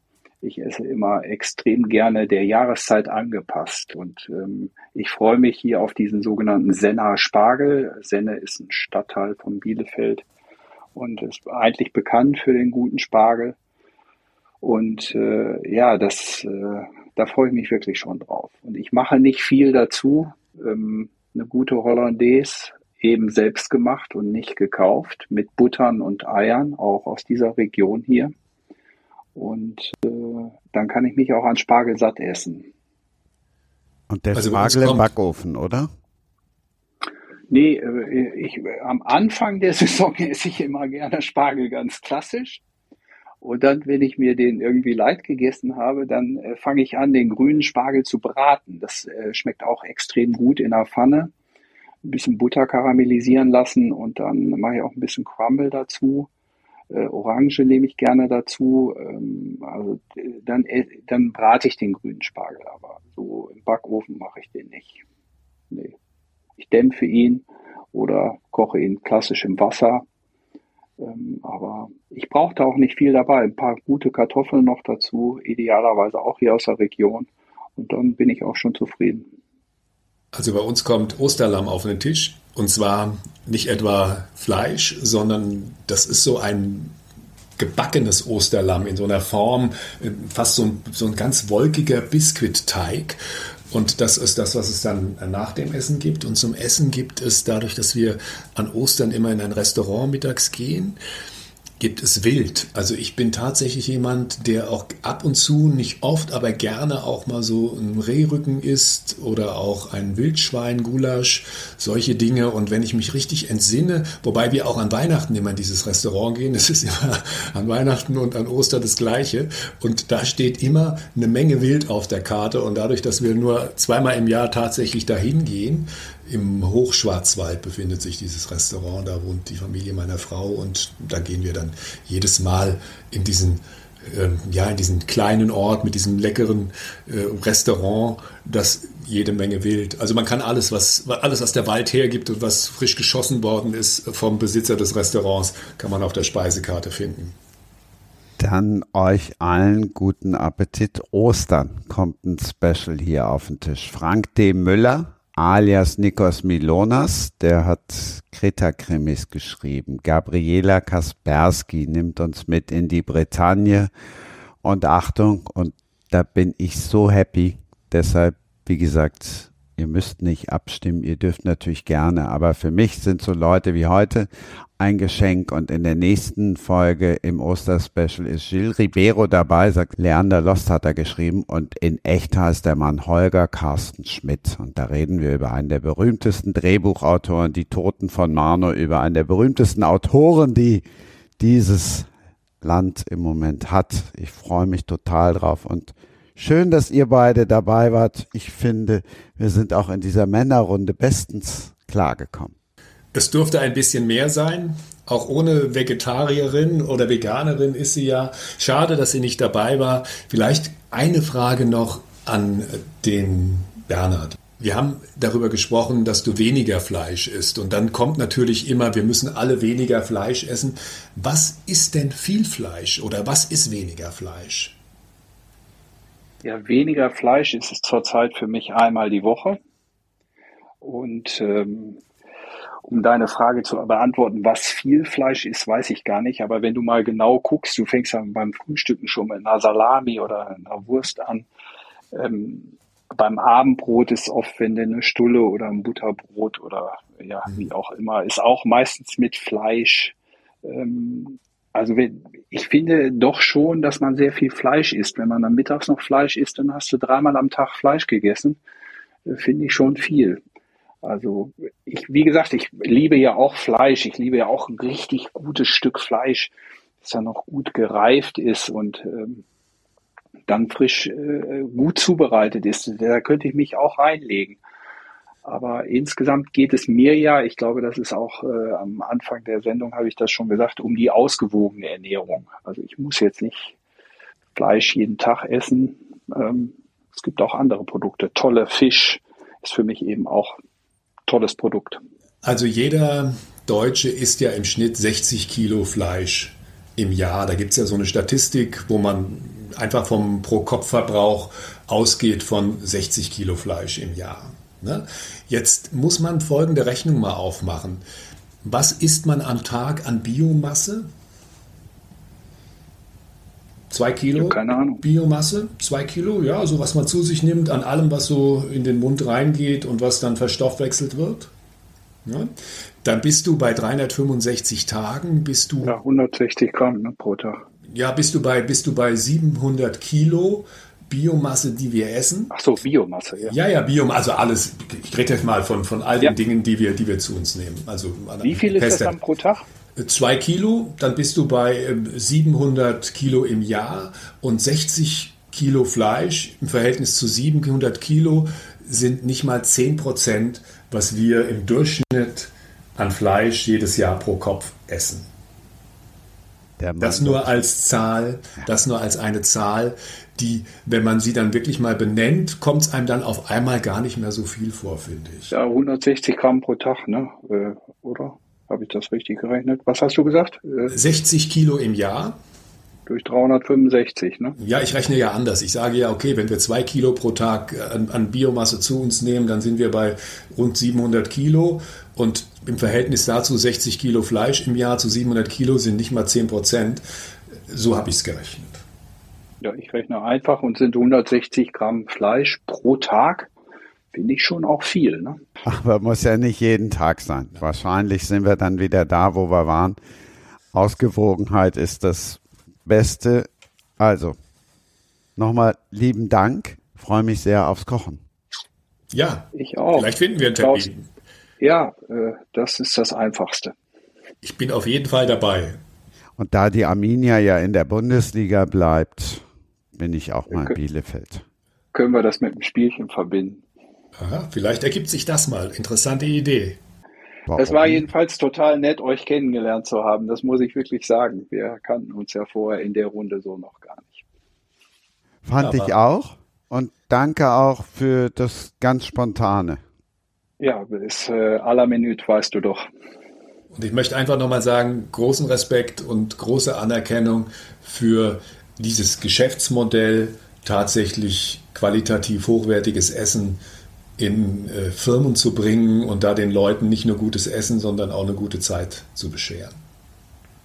Speaker 4: Ich esse immer extrem gerne der Jahreszeit angepasst und ähm, ich freue mich hier auf diesen sogenannten Senner Spargel. Senne ist ein Stadtteil von Bielefeld und ist eigentlich bekannt für den guten Spargel. Und äh, ja, das äh, da freue ich mich wirklich schon drauf. Und ich mache nicht viel dazu. Ähm, eine gute Hollandaise, eben selbst gemacht und nicht gekauft, mit Buttern und Eiern, auch aus dieser Region hier. Und äh, dann kann ich mich auch an Spargel satt essen.
Speaker 2: Und der also Spargel im Backofen, oder?
Speaker 4: Nee, äh, ich, am Anfang der Saison esse ich immer gerne Spargel ganz klassisch. Und dann, wenn ich mir den irgendwie leid gegessen habe, dann äh, fange ich an, den grünen Spargel zu braten. Das äh, schmeckt auch extrem gut in der Pfanne. Ein bisschen Butter karamellisieren lassen und dann mache ich auch ein bisschen Crumble dazu. Äh, Orange nehme ich gerne dazu. Ähm, also dann, äh, dann brate ich den grünen Spargel, aber so im Backofen mache ich den nicht. Nee. Ich dämpfe ihn oder koche ihn klassisch im Wasser ähm, aber ich brauchte auch nicht viel dabei. Ein paar gute Kartoffeln noch dazu, idealerweise auch hier aus der Region. Und dann bin ich auch schon zufrieden.
Speaker 3: Also bei uns kommt Osterlamm auf den Tisch. Und zwar nicht etwa Fleisch, sondern das ist so ein gebackenes Osterlamm in so einer Form, fast so ein, so ein ganz wolkiger Biskuitteig. Und das ist das, was es dann nach dem Essen gibt. Und zum Essen gibt es dadurch, dass wir an Ostern immer in ein Restaurant mittags gehen, gibt es wild. Also ich bin tatsächlich jemand, der auch ab und zu, nicht oft, aber gerne auch mal so ein Rehrücken isst oder auch ein Wildschwein, Gulasch, solche Dinge. Und wenn ich mich richtig entsinne, wobei wir auch an Weihnachten immer in dieses Restaurant gehen, es ist immer an Weihnachten und an Ostern das Gleiche. Und da steht immer eine Menge Wild auf der Karte. Und dadurch, dass wir nur zweimal im Jahr tatsächlich dahin gehen, im Hochschwarzwald befindet sich dieses Restaurant, da wohnt die Familie meiner Frau und da gehen wir dann jedes Mal in diesen ähm, ja, in diesen kleinen Ort mit diesem leckeren äh, Restaurant, das jede Menge wild. Also man kann alles, was alles, was der Wald hergibt und was frisch geschossen worden ist vom Besitzer des Restaurants, kann man auf der Speisekarte finden.
Speaker 2: Dann euch allen guten Appetit. Ostern kommt ein Special hier auf den Tisch. Frank D. Müller alias Nikos Milonas, der hat Kreta-Krimis geschrieben. Gabriela Kaspersky nimmt uns mit in die Bretagne. Und Achtung, und da bin ich so happy. Deshalb, wie gesagt, ihr müsst nicht abstimmen, ihr dürft natürlich gerne, aber für mich sind so Leute wie heute ein Geschenk und in der nächsten Folge im Osterspecial ist Gilles Ribeiro dabei, sagt Leander Lost hat er geschrieben und in echt heißt der Mann Holger Carsten Schmidt und da reden wir über einen der berühmtesten Drehbuchautoren, die Toten von Marno, über einen der berühmtesten Autoren, die dieses Land im Moment hat. Ich freue mich total drauf und schön, dass ihr beide dabei wart. Ich finde, wir sind auch in dieser Männerrunde bestens klargekommen.
Speaker 3: Es durfte ein bisschen mehr sein. Auch ohne Vegetarierin oder Veganerin ist sie ja. Schade, dass sie nicht dabei war. Vielleicht eine Frage noch an den Bernhard. Wir haben darüber gesprochen, dass du weniger Fleisch isst. Und dann kommt natürlich immer, wir müssen alle weniger Fleisch essen. Was ist denn viel Fleisch oder was ist weniger Fleisch?
Speaker 4: Ja, weniger Fleisch ist es zurzeit für mich einmal die Woche. Und ähm, um deine Frage zu beantworten, was viel Fleisch ist, weiß ich gar nicht. Aber wenn du mal genau guckst, du fängst dann beim Frühstücken schon mit einer Salami oder einer Wurst an. Ähm, beim Abendbrot ist oft, wenn du eine Stulle oder ein Butterbrot oder ja, mhm. wie auch immer, ist auch meistens mit Fleisch. Ähm, also ich finde doch schon, dass man sehr viel Fleisch isst. Wenn man dann mittags noch Fleisch isst, dann hast du dreimal am Tag Fleisch gegessen. Äh, finde ich schon viel. Also ich, wie gesagt, ich liebe ja auch Fleisch. Ich liebe ja auch ein richtig gutes Stück Fleisch, das ja noch gut gereift ist und ähm, dann frisch äh, gut zubereitet ist. Da könnte ich mich auch reinlegen. Aber insgesamt geht es mir ja, ich glaube, das ist auch äh, am Anfang der Sendung, habe ich das schon gesagt, um die ausgewogene Ernährung. Also ich muss jetzt nicht Fleisch jeden Tag essen. Ähm, es gibt auch andere Produkte. Tolle Fisch ist für mich eben auch tolles Produkt.
Speaker 3: Also jeder Deutsche isst ja im Schnitt 60 Kilo Fleisch im Jahr. Da gibt es ja so eine Statistik, wo man einfach vom Pro-Kopf-Verbrauch ausgeht von 60 Kilo Fleisch im Jahr. Ne? Jetzt muss man folgende Rechnung mal aufmachen. Was isst man am Tag an Biomasse? Zwei Kilo
Speaker 4: keine Ahnung.
Speaker 3: Biomasse, zwei Kilo, ja, so was man zu sich nimmt an allem, was so in den Mund reingeht und was dann verstoffwechselt wird. Ja. Dann bist du bei 365 Tagen, bist du.
Speaker 4: Ja, 160 Gramm ne, pro Tag.
Speaker 3: Ja, bist du bei, bist du bei 700 Kilo Biomasse, die wir essen.
Speaker 4: Ach so, Biomasse, ja.
Speaker 3: Ja, ja, Biomasse, also alles. Ich rede jetzt mal von, von all den ja. Dingen, die wir, die wir zu uns nehmen. Also,
Speaker 4: Wie viel ist das dann pro Tag?
Speaker 3: zwei Kilo, dann bist du bei 700 ähm, Kilo im Jahr und 60 Kilo Fleisch im Verhältnis zu 700 Kilo sind nicht mal 10 Prozent, was wir im Durchschnitt an Fleisch jedes Jahr pro Kopf essen. Das nur als Zahl, das nur als eine Zahl, die, wenn man sie dann wirklich mal benennt, kommt es einem dann auf einmal gar nicht mehr so viel vor, finde ich.
Speaker 4: Ja, 160 Gramm pro Tag, ne? Äh, oder? Habe ich das richtig gerechnet? Was hast du gesagt?
Speaker 3: 60 äh, Kilo im Jahr.
Speaker 4: Durch 365, ne?
Speaker 3: Ja, ich rechne ja anders. Ich sage ja, okay, wenn wir zwei Kilo pro Tag äh, an, an Biomasse zu uns nehmen, dann sind wir bei rund 700 Kilo. Und im Verhältnis dazu 60 Kilo Fleisch im Jahr zu 700 Kilo sind nicht mal 10 Prozent. So habe ich es gerechnet.
Speaker 4: Ja, ich rechne einfach und sind 160 Gramm Fleisch pro Tag finde ich schon auch viel. Ne?
Speaker 2: Aber muss ja nicht jeden Tag sein. Wahrscheinlich sind wir dann wieder da, wo wir waren. Ausgewogenheit ist das Beste. Also, nochmal lieben Dank. Freue mich sehr aufs Kochen.
Speaker 3: Ja, ich auch. Vielleicht finden wir einen Termin.
Speaker 4: Ja, äh, das ist das Einfachste.
Speaker 3: Ich bin auf jeden Fall dabei.
Speaker 2: Und da die Arminia ja in der Bundesliga bleibt, bin ich auch mal in Bielefeld.
Speaker 4: Können wir das mit dem Spielchen verbinden?
Speaker 3: Aha, vielleicht ergibt sich das mal. Interessante Idee.
Speaker 4: Warum? Es war jedenfalls total nett, euch kennengelernt zu haben. Das muss ich wirklich sagen. Wir kannten uns ja vorher in der Runde so noch gar nicht.
Speaker 2: Fand Aber ich auch. Und danke auch für das ganz Spontane.
Speaker 4: Ja, bis äh, aller Minute weißt du doch.
Speaker 3: Und ich möchte einfach nochmal sagen, großen Respekt und große Anerkennung für dieses Geschäftsmodell, tatsächlich qualitativ hochwertiges Essen in äh, Firmen zu bringen und da den Leuten nicht nur gutes Essen, sondern auch eine gute Zeit zu bescheren.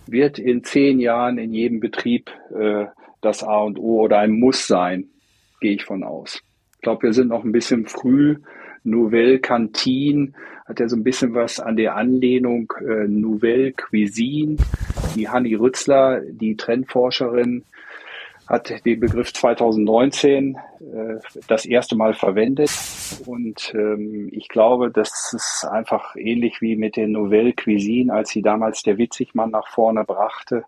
Speaker 4: Wird in zehn Jahren in jedem Betrieb äh, das A und O oder ein Muss sein, gehe ich von aus. Ich glaube, wir sind noch ein bisschen früh. Nouvelle Cantine hat ja so ein bisschen was an der Anlehnung äh, Nouvelle Cuisine. Die Hanni Rützler, die Trendforscherin, hat den Begriff 2019 äh, das erste Mal verwendet. Und ähm, ich glaube, das ist einfach ähnlich wie mit der Nouvelle Cuisine, als sie damals der Witzigmann nach vorne brachte.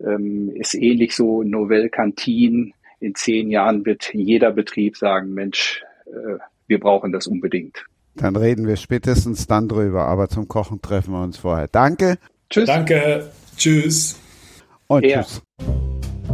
Speaker 4: Ähm, ist ähnlich so Nouvelle Cantine. In zehn Jahren wird jeder Betrieb sagen, Mensch, äh, wir brauchen das unbedingt.
Speaker 2: Dann reden wir spätestens dann drüber, aber zum Kochen treffen wir uns vorher. Danke.
Speaker 3: Tschüss. Danke. Tschüss.
Speaker 2: Und ja. tschüss.